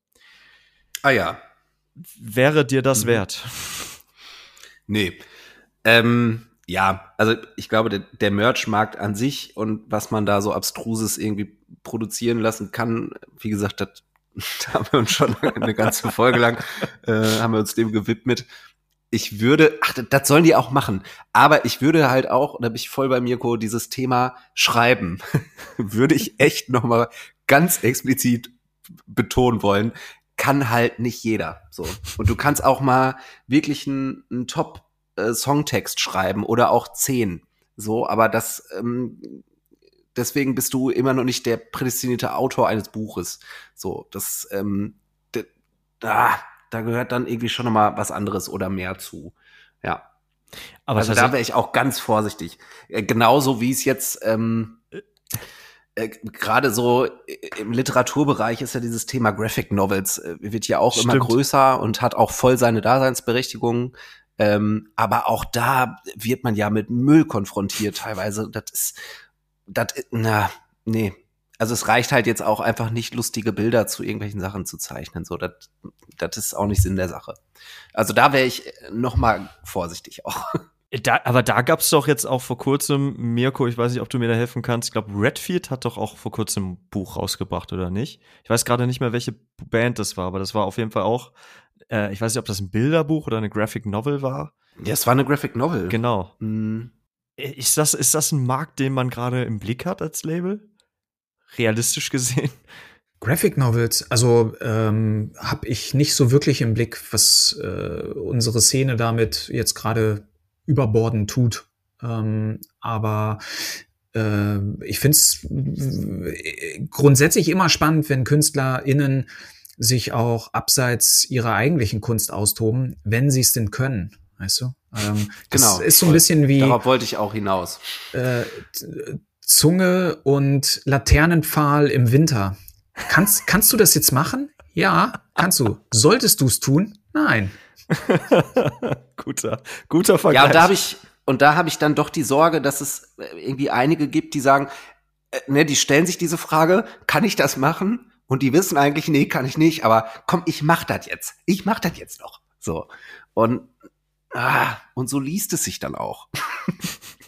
Ah ja. Wäre dir das mhm. wert? Nee. Ähm, ja, also ich glaube, der, der Merch-Markt an sich und was man da so abstruses irgendwie produzieren lassen kann, wie gesagt, das, [LAUGHS] da haben wir uns schon eine ganze Folge lang, äh, haben wir uns dem gewidmet ich würde, ach, das sollen die auch machen. Aber ich würde halt auch, da bin ich voll bei Mirko, dieses Thema Schreiben, [LAUGHS] würde ich echt nochmal ganz explizit betonen wollen, kann halt nicht jeder. So. Und du kannst auch mal wirklich einen, einen Top-Songtext schreiben oder auch zehn. So, aber das, ähm, deswegen bist du immer noch nicht der prädestinierte Autor eines Buches. So, das, ähm, ah, da gehört dann irgendwie schon nochmal was anderes oder mehr zu. Ja. Aber also da wäre ich auch ganz vorsichtig. Äh, genauso wie es jetzt ähm, äh, gerade so im Literaturbereich ist ja dieses Thema Graphic Novels äh, wird ja auch Stimmt. immer größer und hat auch voll seine Daseinsberechtigung. Ähm, aber auch da wird man ja mit Müll konfrontiert teilweise. Das ist, das, na, nee, also es reicht halt jetzt auch einfach nicht lustige Bilder zu irgendwelchen Sachen zu zeichnen. So, das, ist auch nicht Sinn der Sache. Also da wäre ich noch mal vorsichtig auch. Da, aber da gab es doch jetzt auch vor kurzem, Mirko, ich weiß nicht, ob du mir da helfen kannst. Ich glaube, Redfield hat doch auch vor kurzem ein Buch rausgebracht, oder nicht? Ich weiß gerade nicht mehr, welche Band das war, aber das war auf jeden Fall auch, äh, ich weiß nicht, ob das ein Bilderbuch oder eine Graphic Novel war. Ja, es war eine Graphic Novel. Genau. Mhm. Ist, das, ist das ein Markt, den man gerade im Blick hat als Label? Realistisch gesehen? Graphic Novels, also ähm, habe ich nicht so wirklich im Blick, was äh, unsere Szene damit jetzt gerade überborden tut. Ähm, aber äh, ich finde es grundsätzlich immer spannend, wenn KünstlerInnen sich auch abseits ihrer eigentlichen Kunst austoben, wenn sie es denn können. Weißt du? Ähm, genau. ist so ein bisschen wie. Darauf wollte ich auch hinaus. Äh, Zunge und Laternenpfahl im Winter. Kannst, [LAUGHS] kannst du das jetzt machen? Ja, kannst du. Solltest du es tun? Nein. [LAUGHS] guter, guter Vergleich. Ja, und da habe ich, und da habe ich dann doch die Sorge, dass es irgendwie einige gibt, die sagen, äh, ne, die stellen sich diese Frage, kann ich das machen? Und die wissen eigentlich, nee, kann ich nicht, aber komm, ich mach das jetzt. Ich mach das jetzt noch. So. Und, ah, und so liest es sich dann auch. [LAUGHS]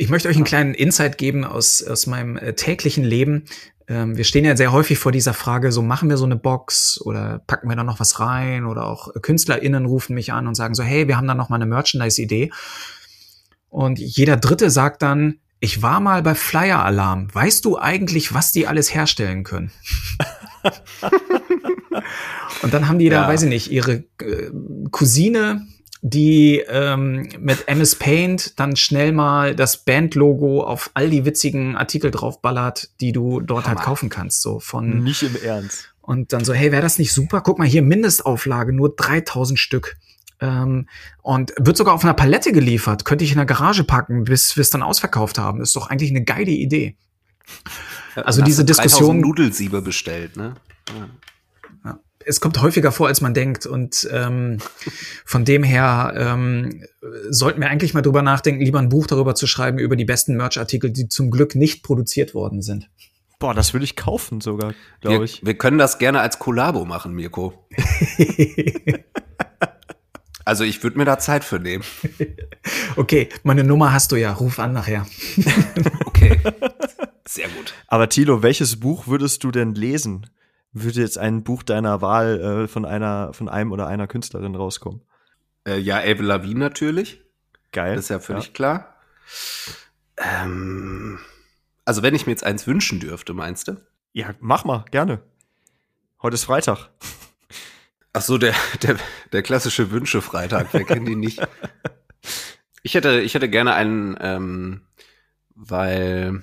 Ich möchte euch einen kleinen Insight geben aus, aus meinem äh, täglichen Leben. Ähm, wir stehen ja sehr häufig vor dieser Frage, so machen wir so eine Box oder packen wir da noch was rein oder auch KünstlerInnen rufen mich an und sagen so, hey, wir haben da noch mal eine Merchandise-Idee. Und jeder Dritte sagt dann, ich war mal bei Flyer Alarm. Weißt du eigentlich, was die alles herstellen können? [LAUGHS] und dann haben die da, ja. weiß ich nicht, ihre äh, Cousine die ähm, mit MS Paint dann schnell mal das Bandlogo auf all die witzigen Artikel draufballert, die du dort halt Hammer. halt kaufen kannst. So von nicht im Ernst. Und dann so, hey, wäre das nicht super? Guck mal hier, Mindestauflage, nur 3000 Stück. Ähm, und wird sogar auf einer Palette geliefert. Könnte ich in der Garage packen, bis wir es dann ausverkauft haben. ist doch eigentlich eine geile Idee. Also diese Diskussion. Nudelsiebe bestellt, ne? Ja es kommt häufiger vor, als man denkt. Und ähm, von dem her ähm, sollten wir eigentlich mal drüber nachdenken, lieber ein Buch darüber zu schreiben, über die besten Merch-Artikel, die zum Glück nicht produziert worden sind. Boah, das würde ich kaufen sogar, glaube ich. Wir können das gerne als Kollabo machen, Mirko. [LAUGHS] also ich würde mir da Zeit für nehmen. Okay, meine Nummer hast du ja. Ruf an nachher. okay. Sehr gut. Aber Tilo, welches Buch würdest du denn lesen? Würde jetzt ein Buch deiner Wahl äh, von einer, von einem oder einer Künstlerin rauskommen? Äh, ja, Avril Lavigne natürlich. Geil. Das ist ja völlig ja. klar. Ähm, also wenn ich mir jetzt eins wünschen dürfte, meinst du? Ja, mach mal, gerne. Heute ist Freitag. Ach so, der, der, der klassische Wünsche-Freitag, wer kennt ihn nicht? [LAUGHS] Ich hätte, ich hätte gerne einen, ähm, weil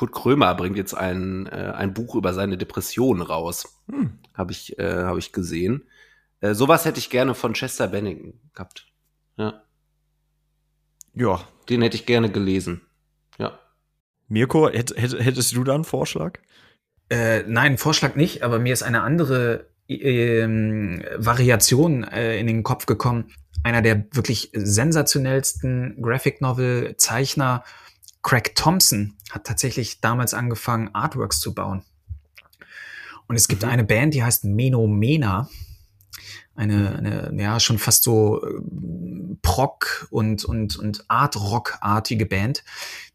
Kurt Krömer bringt jetzt ein, äh, ein Buch über seine Depression raus. Hm. Habe ich, äh, hab ich gesehen. Äh, sowas hätte ich gerne von Chester Bennington gehabt. Ja. Ja. Den hätte ich gerne gelesen. Ja. Mirko, hätt, hättest du da einen Vorschlag? Äh, nein, Vorschlag nicht, aber mir ist eine andere ähm, Variation äh, in den Kopf gekommen. Einer der wirklich sensationellsten Graphic Novel Zeichner, Craig Thompson, hat tatsächlich damals angefangen, Artworks zu bauen. Und es gibt mhm. eine Band, die heißt Menomena eine, eine ja schon fast so äh, Proc und und und Art Rock artige Band,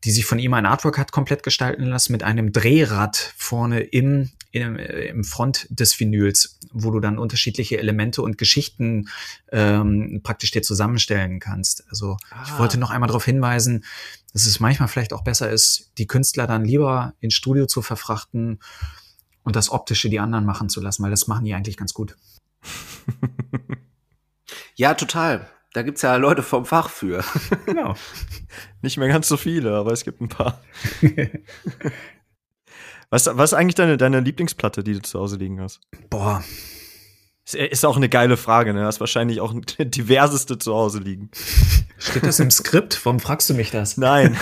die sich von ihm ein Artwork hat komplett gestalten lassen mit einem Drehrad vorne im im, äh, im Front des Vinyls, wo du dann unterschiedliche Elemente und Geschichten ähm, praktisch dir zusammenstellen kannst. Also ah. ich wollte noch einmal darauf hinweisen, dass es manchmal vielleicht auch besser ist, die Künstler dann lieber ins Studio zu verfrachten und das Optische die anderen machen zu lassen, weil das machen die eigentlich ganz gut. [LAUGHS] ja, total. Da gibt's ja Leute vom Fach für. Genau. [LAUGHS] Nicht mehr ganz so viele, aber es gibt ein paar. [LAUGHS] was, was ist eigentlich deine, deine Lieblingsplatte, die du zu Hause liegen hast? Boah, ist auch eine geile Frage, ne? Hast wahrscheinlich auch diverseste zu Hause liegen. Steht das im Skript? Warum fragst du mich das? Nein.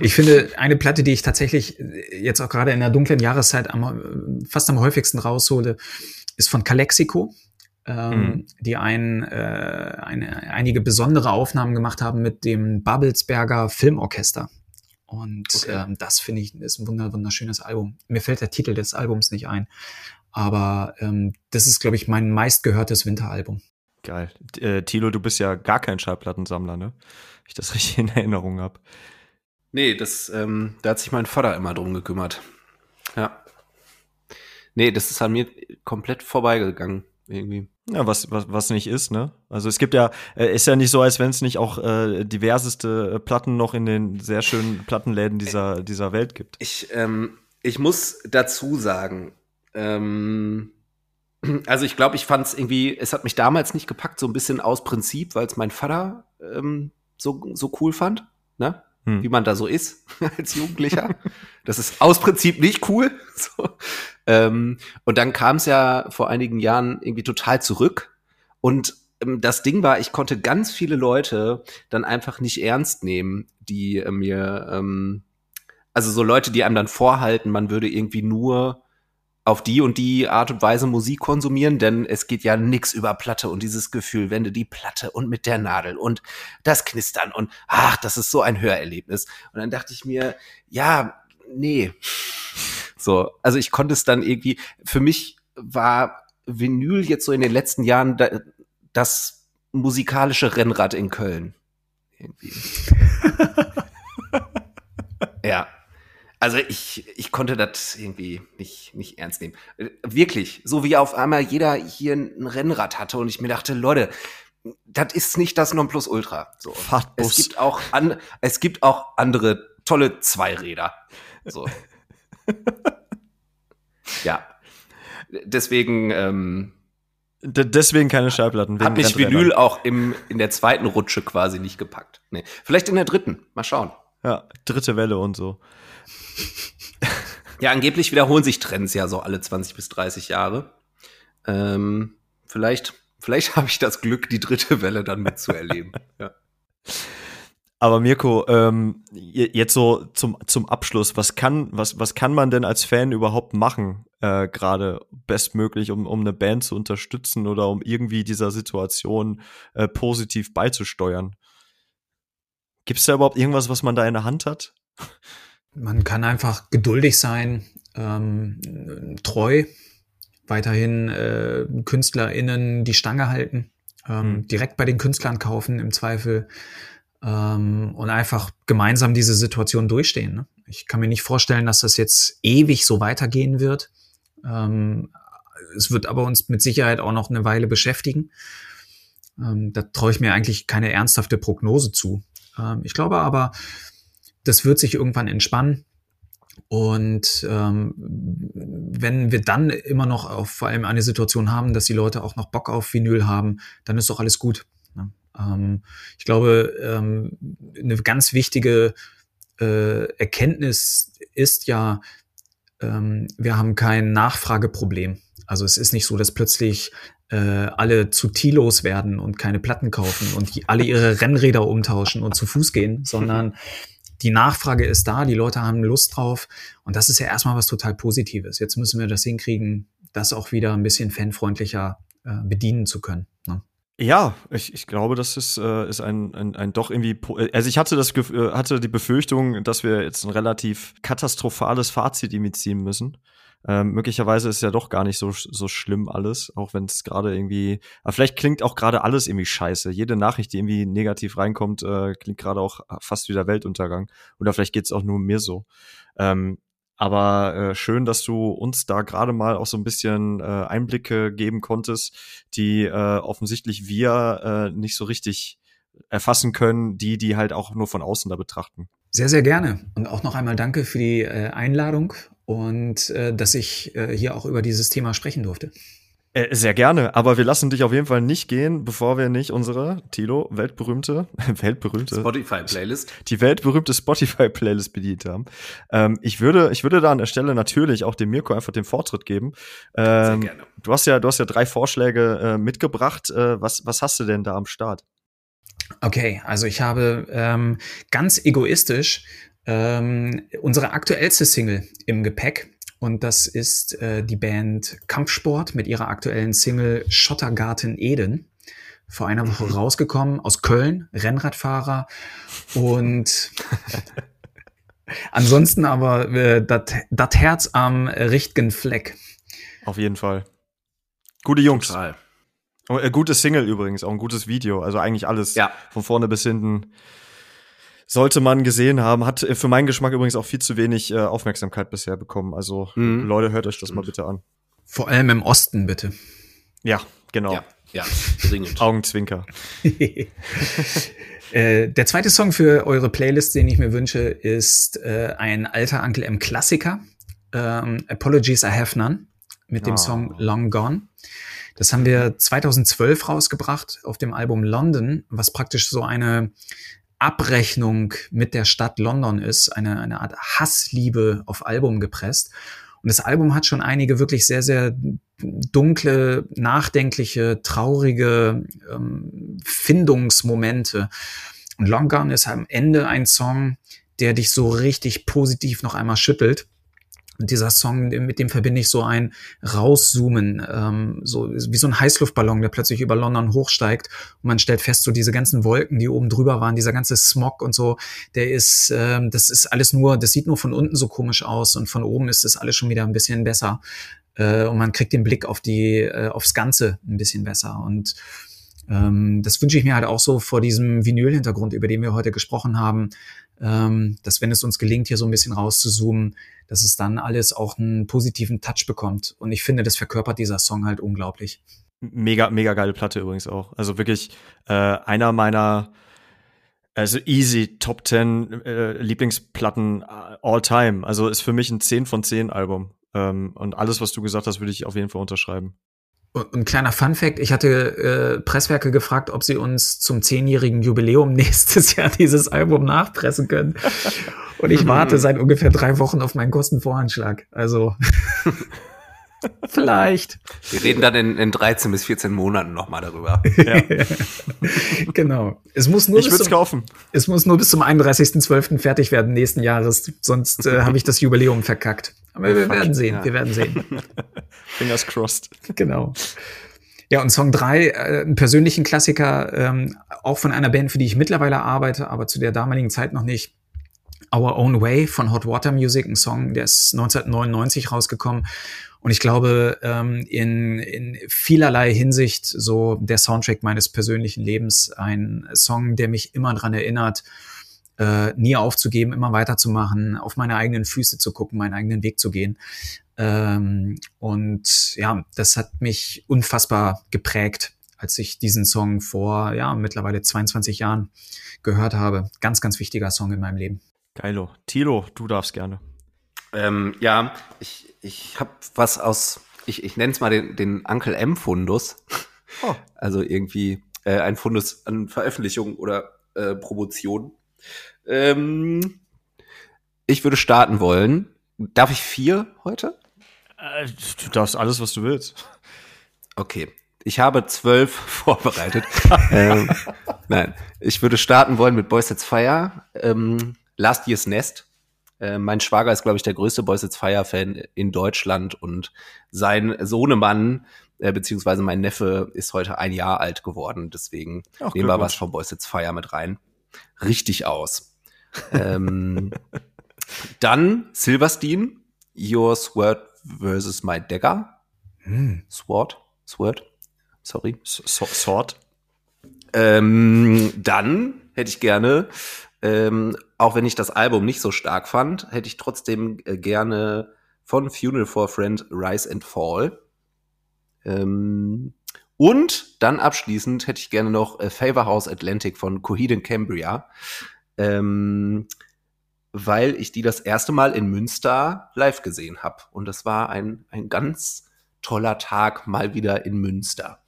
ich finde, eine Platte, die ich tatsächlich jetzt auch gerade in der dunklen Jahreszeit am, fast am häufigsten raushole, ist von Calexico, ähm, mhm. die ein, äh, eine, einige besondere Aufnahmen gemacht haben mit dem Babelsberger Filmorchester. Und okay. ähm, das finde ich ist ein wunderschönes Album. Mir fällt der Titel des Albums nicht ein. Aber ähm, das ist, glaube ich, mein meistgehörtes Winteralbum. Geil. Äh, Tilo, du bist ja gar kein Schallplattensammler, ne? Wenn ich das richtig in Erinnerung habe. Nee, das, ähm, da hat sich mein Vater immer drum gekümmert. Ja. Nee, das ist an mir komplett vorbeigegangen, irgendwie. Ja, was, was, was nicht ist, ne? Also es gibt ja, äh, ist ja nicht so, als wenn es nicht auch äh, diverseste Platten noch in den sehr schönen Plattenläden dieser, dieser Welt gibt. Ich, ähm, ich muss dazu sagen, ähm, also ich glaube, ich fand es irgendwie, es hat mich damals nicht gepackt, so ein bisschen aus Prinzip, weil es mein Vater ähm, so, so cool fand, ne? Hm. Wie man da so ist [LAUGHS] als Jugendlicher. das ist aus Prinzip nicht cool. [LAUGHS] So. Ähm, und dann kam es ja vor einigen Jahren irgendwie total zurück. Und ähm, das Ding war, ich konnte ganz viele Leute dann einfach nicht ernst nehmen, die äh, mir, ähm, also so Leute, die einem dann vorhalten, man würde irgendwie nur auf die und die Art und Weise Musik konsumieren, denn es geht ja nix über Platte und dieses Gefühl, wenn du die Platte und mit der Nadel und das Knistern und ach, das ist so ein Hörerlebnis. Und dann dachte ich mir, ja, nee. So, also ich konnte es dann irgendwie, für mich war Vinyl jetzt so in den letzten Jahren das musikalische Rennrad in Köln. Irgendwie. [LAUGHS] ja. Also ich, ich konnte das irgendwie nicht, nicht ernst nehmen. Äh, wirklich, so wie auf einmal jeder hier ein Rennrad hatte und ich mir dachte, Leute, das ist nicht das Nonplusultra. So. Fahrtbus. Es gibt auch an, es gibt auch andere tolle Zweiräder. So. [LAUGHS] ja. Deswegen, ähm, deswegen keine Schallplatten. Hat mich Vinyl auch im, in der zweiten Rutsche quasi nicht gepackt. Nee. Vielleicht in der dritten. Mal schauen. Ja, dritte Welle und so. Ja, angeblich wiederholen sich Trends ja so alle 20 bis 30 Jahre. Ähm, vielleicht, vielleicht [LAUGHS] habe ich das Glück, die dritte Welle dann mitzuerleben. [LAUGHS] ja. Aber Mirko, ähm, jetzt so zum, zum Abschluss, was kann, was, was kann man denn als Fan überhaupt machen, äh, gerade bestmöglich, um, um eine Band zu unterstützen oder um irgendwie dieser Situation äh, positiv beizusteuern? Gibt es da überhaupt irgendwas, was man da in der Hand hat? Man kann einfach geduldig sein, ähm, treu, weiterhin äh, KünstlerInnen die Stange halten, ähm, mhm. direkt bei den Künstlern kaufen im Zweifel ähm, und einfach gemeinsam diese Situation durchstehen. Ne? Ich kann mir nicht vorstellen, dass das jetzt ewig so weitergehen wird. Ähm, es wird aber uns mit Sicherheit auch noch eine Weile beschäftigen. Ähm, da traue ich mir eigentlich keine ernsthafte Prognose zu. Ähm, ich glaube aber, das wird sich irgendwann entspannen. Und ähm, wenn wir dann immer noch auf vor allem eine Situation haben, dass die Leute auch noch Bock auf Vinyl haben, dann ist doch alles gut. Ne? Ähm, ich glaube, ähm, eine ganz wichtige äh, Erkenntnis ist ja, ähm, wir haben kein Nachfrageproblem. Also es ist nicht so, dass plötzlich äh, alle zu Tilos werden und keine Platten kaufen und die, alle ihre [LAUGHS] Rennräder umtauschen und zu Fuß gehen, sondern die Nachfrage ist da, die Leute haben Lust drauf und das ist ja erstmal was total Positives. Jetzt müssen wir das hinkriegen, das auch wieder ein bisschen fanfreundlicher äh, bedienen zu können. Ne? Ja, ich, ich glaube, das ist, äh, ist ein, ein, ein doch irgendwie. Also ich hatte das äh, hatte die Befürchtung, dass wir jetzt ein relativ katastrophales Fazit ziehen müssen. Ähm, möglicherweise ist ja doch gar nicht so, so schlimm alles, auch wenn es gerade irgendwie, aber vielleicht klingt auch gerade alles irgendwie scheiße. Jede Nachricht, die irgendwie negativ reinkommt, äh, klingt gerade auch fast wie der Weltuntergang. Oder vielleicht geht's auch nur mir so. Ähm, aber äh, schön, dass du uns da gerade mal auch so ein bisschen äh, Einblicke geben konntest, die äh, offensichtlich wir äh, nicht so richtig erfassen können, die, die halt auch nur von außen da betrachten. Sehr, sehr gerne. Und auch noch einmal danke für die äh, Einladung und äh, dass ich äh, hier auch über dieses Thema sprechen durfte. Äh, sehr gerne, aber wir lassen dich auf jeden Fall nicht gehen, bevor wir nicht unsere, Tilo, weltberühmte, [LAUGHS] weltberühmte Spotify-Playlist. Die weltberühmte Spotify-Playlist bedient haben. Ähm, ich würde, ich würde da an der Stelle natürlich auch dem Mirko einfach den Vortritt geben. Ähm, sehr gerne. Du hast ja, du hast ja drei Vorschläge äh, mitgebracht. Äh, was, was hast du denn da am Start? Okay, also ich habe ähm, ganz egoistisch ähm, unsere aktuellste Single im Gepäck. Und das ist äh, die Band Kampfsport mit ihrer aktuellen Single Schottergarten Eden. Vor einer Woche mhm. rausgekommen aus Köln, Rennradfahrer. Und [LAUGHS] ansonsten aber äh, das Herz am richtigen Fleck. Auf jeden Fall. Gute Jungs. Total. Oh, äh, gutes Single übrigens, auch ein gutes Video. Also eigentlich alles ja. von vorne bis hinten sollte man gesehen haben. Hat äh, für meinen Geschmack übrigens auch viel zu wenig äh, Aufmerksamkeit bisher bekommen. Also mhm. Leute, hört euch das mal bitte an. Vor allem im Osten, bitte. Ja, genau. Ja, ja dringend. [LAUGHS] Augenzwinker. [LAUGHS] äh, der zweite Song für eure Playlist, den ich mir wünsche, ist äh, ein alter Uncle M Klassiker. Ähm, Apologies I Have None mit dem oh. Song Long Gone. Das haben wir 2012 rausgebracht auf dem Album London, was praktisch so eine Abrechnung mit der Stadt London ist, eine, eine Art Hassliebe auf Album gepresst. Und das Album hat schon einige wirklich sehr, sehr dunkle, nachdenkliche, traurige ähm, Findungsmomente. Und Long Gone ist am Ende ein Song, der dich so richtig positiv noch einmal schüttelt. Und dieser Song, mit dem verbinde ich so ein Rauszoomen, ähm, so wie so ein Heißluftballon, der plötzlich über London hochsteigt. Und man stellt fest, so diese ganzen Wolken, die oben drüber waren, dieser ganze Smog und so, der ist, ähm, das ist alles nur, das sieht nur von unten so komisch aus und von oben ist das alles schon wieder ein bisschen besser. Äh, und man kriegt den Blick auf die, äh, aufs Ganze ein bisschen besser. Und ähm, das wünsche ich mir halt auch so vor diesem Vinyl-Hintergrund, über den wir heute gesprochen haben, ähm, dass wenn es uns gelingt, hier so ein bisschen rauszuzoomen, dass es dann alles auch einen positiven Touch bekommt. Und ich finde, das verkörpert dieser Song halt unglaublich. Mega, mega geile Platte übrigens auch. Also wirklich äh, einer meiner also easy Top 10 äh, Lieblingsplatten äh, all time. Also ist für mich ein 10 von 10 Album. Ähm, und alles, was du gesagt hast, würde ich auf jeden Fall unterschreiben. Und ein kleiner Fun Fact, ich hatte äh, Presswerke gefragt, ob sie uns zum zehnjährigen Jubiläum [LAUGHS] nächstes Jahr dieses Album nachpressen können. Und ich warte seit ungefähr drei Wochen auf meinen Kostenvoranschlag. Also [LAUGHS] vielleicht. Wir reden dann in, in 13 bis 14 Monaten nochmal darüber. Ja. [LAUGHS] genau. Es muss nur ich würde es kaufen. Es muss nur bis zum 31.12. fertig werden nächsten Jahres. Sonst äh, habe ich das Jubiläum verkackt. Aber wir werden sehen. Ja. Wir werden sehen. [LAUGHS] Fingers crossed. Genau. Ja, und Song 3, äh, einen persönlichen Klassiker, ähm, auch von einer Band, für die ich mittlerweile arbeite, aber zu der damaligen Zeit noch nicht. Our Own Way von Hot Water Music, ein Song, der ist 1999 rausgekommen. Und ich glaube, ähm, in, in vielerlei Hinsicht so der Soundtrack meines persönlichen Lebens, ein Song, der mich immer dran erinnert, äh, nie aufzugeben, immer weiterzumachen, auf meine eigenen Füße zu gucken, meinen eigenen Weg zu gehen. Ähm, und ja, das hat mich unfassbar geprägt als ich diesen Song vor, ja, mittlerweile 22 Jahren gehört habe. Ganz, ganz wichtiger Song in meinem Leben. Geilo. Tilo, du darfst gerne. Ähm, ja, ich, ich habe was aus, ich, ich nenne es mal den, den Uncle M-Fundus. Oh. [LAUGHS] Also irgendwie äh, ein Fundus an Veröffentlichung oder äh, Promotion. Ähm, ich würde starten wollen. Darf ich vier heute? Äh, du darfst alles, was du willst. Okay. Ich habe zwölf [LAUGHS] vorbereitet. ähm, nein, ich würde starten wollen mit Boys It's Fire. Ähm, Last Year's Nest. Äh, mein Schwager ist, glaube ich, der größte Boys It's Fire Fan in Deutschland und sein Sohnemann äh, beziehungsweise mein Neffe ist heute ein Jahr alt geworden. Deswegen Ach, nehmen wir was von Boys It's Fire mit rein. Richtig aus. ähm, [LAUGHS] dann Silverstein, Your Sword versus My Dagger. Hm. Sword, Sword, sorry. S Sword. Ähm, dann hätte ich gerne ähm, auch wenn ich das Album nicht so stark fand, hätte ich trotzdem äh, gerne von Funeral for a Friend Rise and Fall. Ähm, und dann abschließend hätte ich gerne noch äh, Favor House Atlantic von Coheed and Cambria. Ähm, weil ich die das erste Mal in Münster live gesehen habe. Und das war ein, ein ganz toller Tag mal wieder in Münster.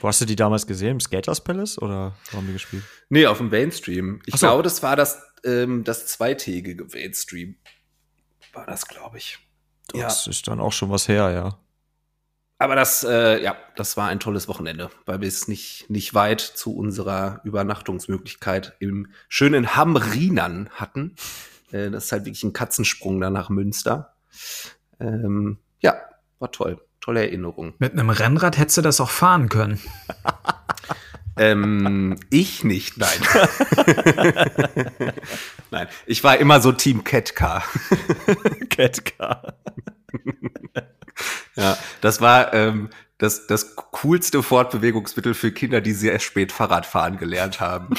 Wo hast du die damals gesehen? Im Skaters Palace oder wo haben die gespielt? Nee, auf dem Mainstream. Ich so. glaube, das war das, ähm, das zweitägige Mainstream. War das, glaube ich. Das ja. ist dann auch schon was her, ja. Aber das, äh, ja, das war ein tolles Wochenende, weil wir es nicht, nicht weit zu unserer Übernachtungsmöglichkeit im schönen Hamrinern hatten. Äh, das ist halt wirklich ein Katzensprung da nach Münster. Ähm, ja, war toll tolle Erinnerung. Mit einem Rennrad hättest du das auch fahren können. [LAUGHS] ähm, ich nicht, nein. [LAUGHS] nein, ich war immer so Team Catcar. [LAUGHS] Catcar. ja, das war ähm, das, das coolste Fortbewegungsmittel für Kinder, die sehr spät Fahrrad fahren gelernt haben.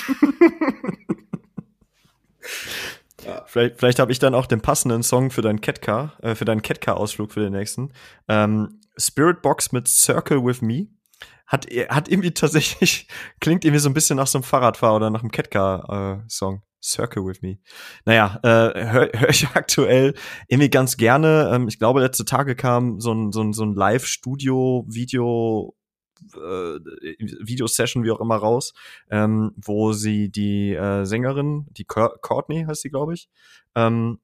Ja. Vielleicht, vielleicht habe ich dann auch den passenden Song für deinen Catcar, äh, für deinen Catcar-Ausflug für den nächsten. Ähm, Spirit Box mit Circle with Me. Hat, hat irgendwie tatsächlich, [LAUGHS] klingt irgendwie so ein bisschen nach so einem Fahrradfahrer oder nach einem Catcar-Song. Äh, Circle with Me. Naja, äh, höre [LAUGHS] hör ich aktuell irgendwie ganz gerne. Ähm, ich glaube, letzte Tage kam so ein, so ein, so ein Live-Studio-Video äh, Videosession, wie auch immer, raus, ähm, wo sie die äh, Sängerin, die Courtney heißt sie, glaube ich, ähm,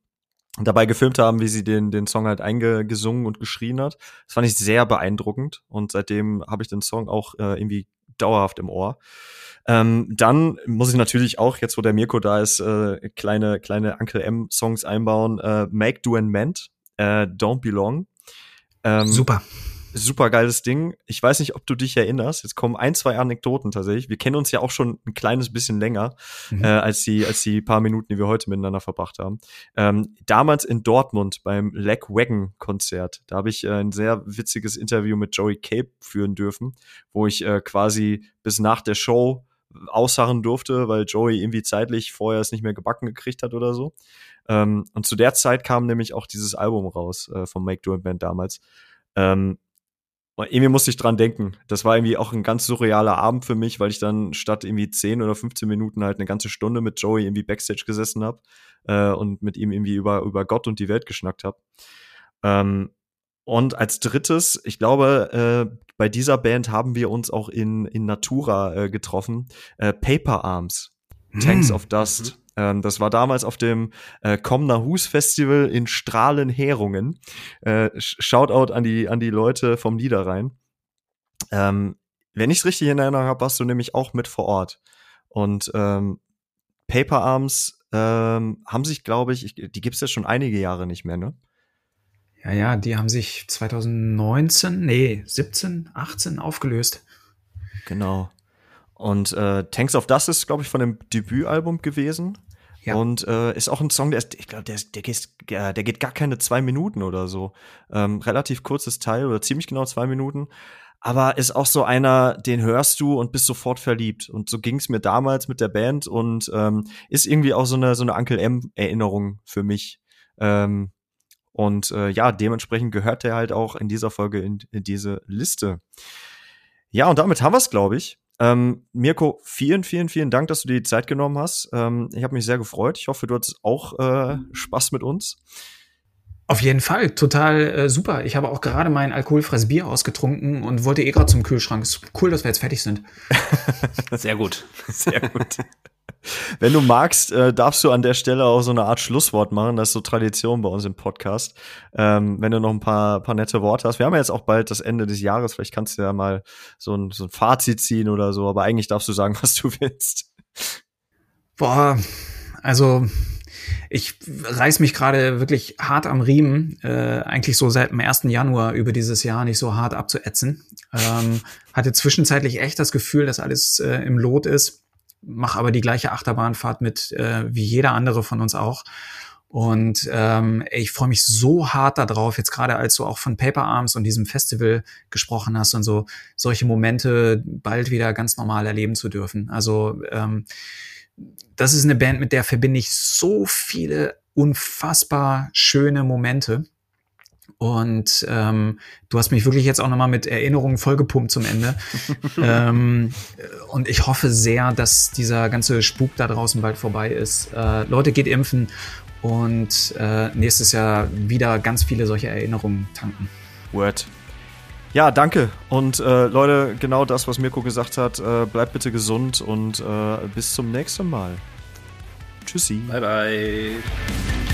dabei gefilmt haben, wie sie den, den Song halt eingesungen und geschrien hat. Das fand ich sehr beeindruckend und seitdem habe ich den Song auch äh, irgendwie dauerhaft im Ohr. Ähm, dann muss ich natürlich auch, jetzt wo der Mirko da ist, äh, kleine, kleine Uncle M-Songs einbauen. Äh, Make, Do and Mend, äh, Don't Belong. Ähm, Super super geiles Ding. Ich weiß nicht, ob du dich erinnerst. Jetzt kommen ein, zwei Anekdoten tatsächlich. Wir kennen uns ja auch schon ein kleines bisschen länger mhm. äh, als die als die paar Minuten, die wir heute miteinander verbracht haben. Ähm, damals in Dortmund beim Leg Wagon Konzert, da habe ich äh, ein sehr witziges Interview mit Joey Cape führen dürfen, wo ich äh, quasi bis nach der Show ausharren durfte, weil Joey irgendwie zeitlich vorher es nicht mehr gebacken gekriegt hat oder so. Ähm, und zu der Zeit kam nämlich auch dieses Album raus äh, vom Make Do and Band damals. Ähm, und irgendwie musste ich dran denken. Das war irgendwie auch ein ganz surrealer Abend für mich, weil ich dann statt irgendwie 10 oder 15 Minuten halt eine ganze Stunde mit Joey irgendwie Backstage gesessen habe äh, und mit ihm irgendwie über, über Gott und die Welt geschnackt habe. Ähm, und als drittes, ich glaube, äh, bei dieser Band haben wir uns auch in, in Natura äh, getroffen. Äh, Paper Arms, Tanks hm. of Dust. Mhm. Ähm, das war damals auf dem äh, Komner Hus Festival in Strahlenherungen. Äh, Shoutout an die, an die Leute vom Niederrhein. Ähm, wenn ich es richtig in Erinnerung habe, warst du nämlich auch mit vor Ort. Und ähm, Paper Arms ähm, haben sich, glaube ich, ich, die gibt es ja schon einige Jahre nicht mehr, ne? Ja, ja, die haben sich 2019, nee, 17, 18 aufgelöst. Genau. Und äh, Tanks of Dust ist, glaube ich, von dem Debütalbum gewesen. Ja. Und äh, ist auch ein Song, der ist, ich glaube, der, der, geht, der geht gar keine zwei Minuten oder so. Ähm, relativ kurzes Teil oder ziemlich genau zwei Minuten. Aber ist auch so einer, den hörst du und bist sofort verliebt. Und so ging es mir damals mit der Band und ähm, ist irgendwie auch so eine, so eine Uncle M-Erinnerung für mich. Ähm, und äh, ja, dementsprechend gehört der halt auch in dieser Folge in, in diese Liste. Ja, und damit haben wir es, glaube ich. Ähm, Mirko, vielen, vielen, vielen Dank, dass du dir die Zeit genommen hast. Ähm, ich habe mich sehr gefreut. Ich hoffe, du hattest auch äh, Spaß mit uns. Auf jeden Fall, total äh, super. Ich habe auch gerade mein alkoholfreies Bier ausgetrunken und wollte eh gerade zum Kühlschrank. Ist cool, dass wir jetzt fertig sind. [LAUGHS] Sehr gut. Sehr gut. Wenn du magst, äh, darfst du an der Stelle auch so eine Art Schlusswort machen. Das ist so Tradition bei uns im Podcast. Ähm, wenn du noch ein paar, paar nette Worte hast. Wir haben ja jetzt auch bald das Ende des Jahres. Vielleicht kannst du ja mal so ein, so ein Fazit ziehen oder so. Aber eigentlich darfst du sagen, [LAUGHS] was du willst. Boah, also ich reiß mich gerade wirklich hart am Riemen, äh, eigentlich so seit dem 1. Januar über dieses Jahr nicht so hart abzuätzen. Ähm, hatte zwischenzeitlich echt das Gefühl, dass alles äh, im Lot ist mache aber die gleiche Achterbahnfahrt mit äh, wie jeder andere von uns auch. Und ähm, ich freue mich so hart darauf, jetzt gerade als du auch von Paper Arms und diesem Festival gesprochen hast und so solche Momente bald wieder ganz normal erleben zu dürfen. Also ähm, das ist eine Band, mit der verbinde ich so viele unfassbar schöne Momente. Und ähm, du hast mich wirklich jetzt auch nochmal mit Erinnerungen vollgepumpt zum Ende. [LAUGHS] ähm, und ich hoffe sehr, dass dieser ganze Spuk da draußen bald vorbei ist. Äh, Leute, geht impfen und äh, nächstes Jahr wieder ganz viele solche Erinnerungen tanken. Word. Ja, danke. Und äh, Leute, genau das, was Mirko gesagt hat, äh, bleibt bitte gesund und äh, bis zum nächsten Mal. Tschüssi. Bye, bye.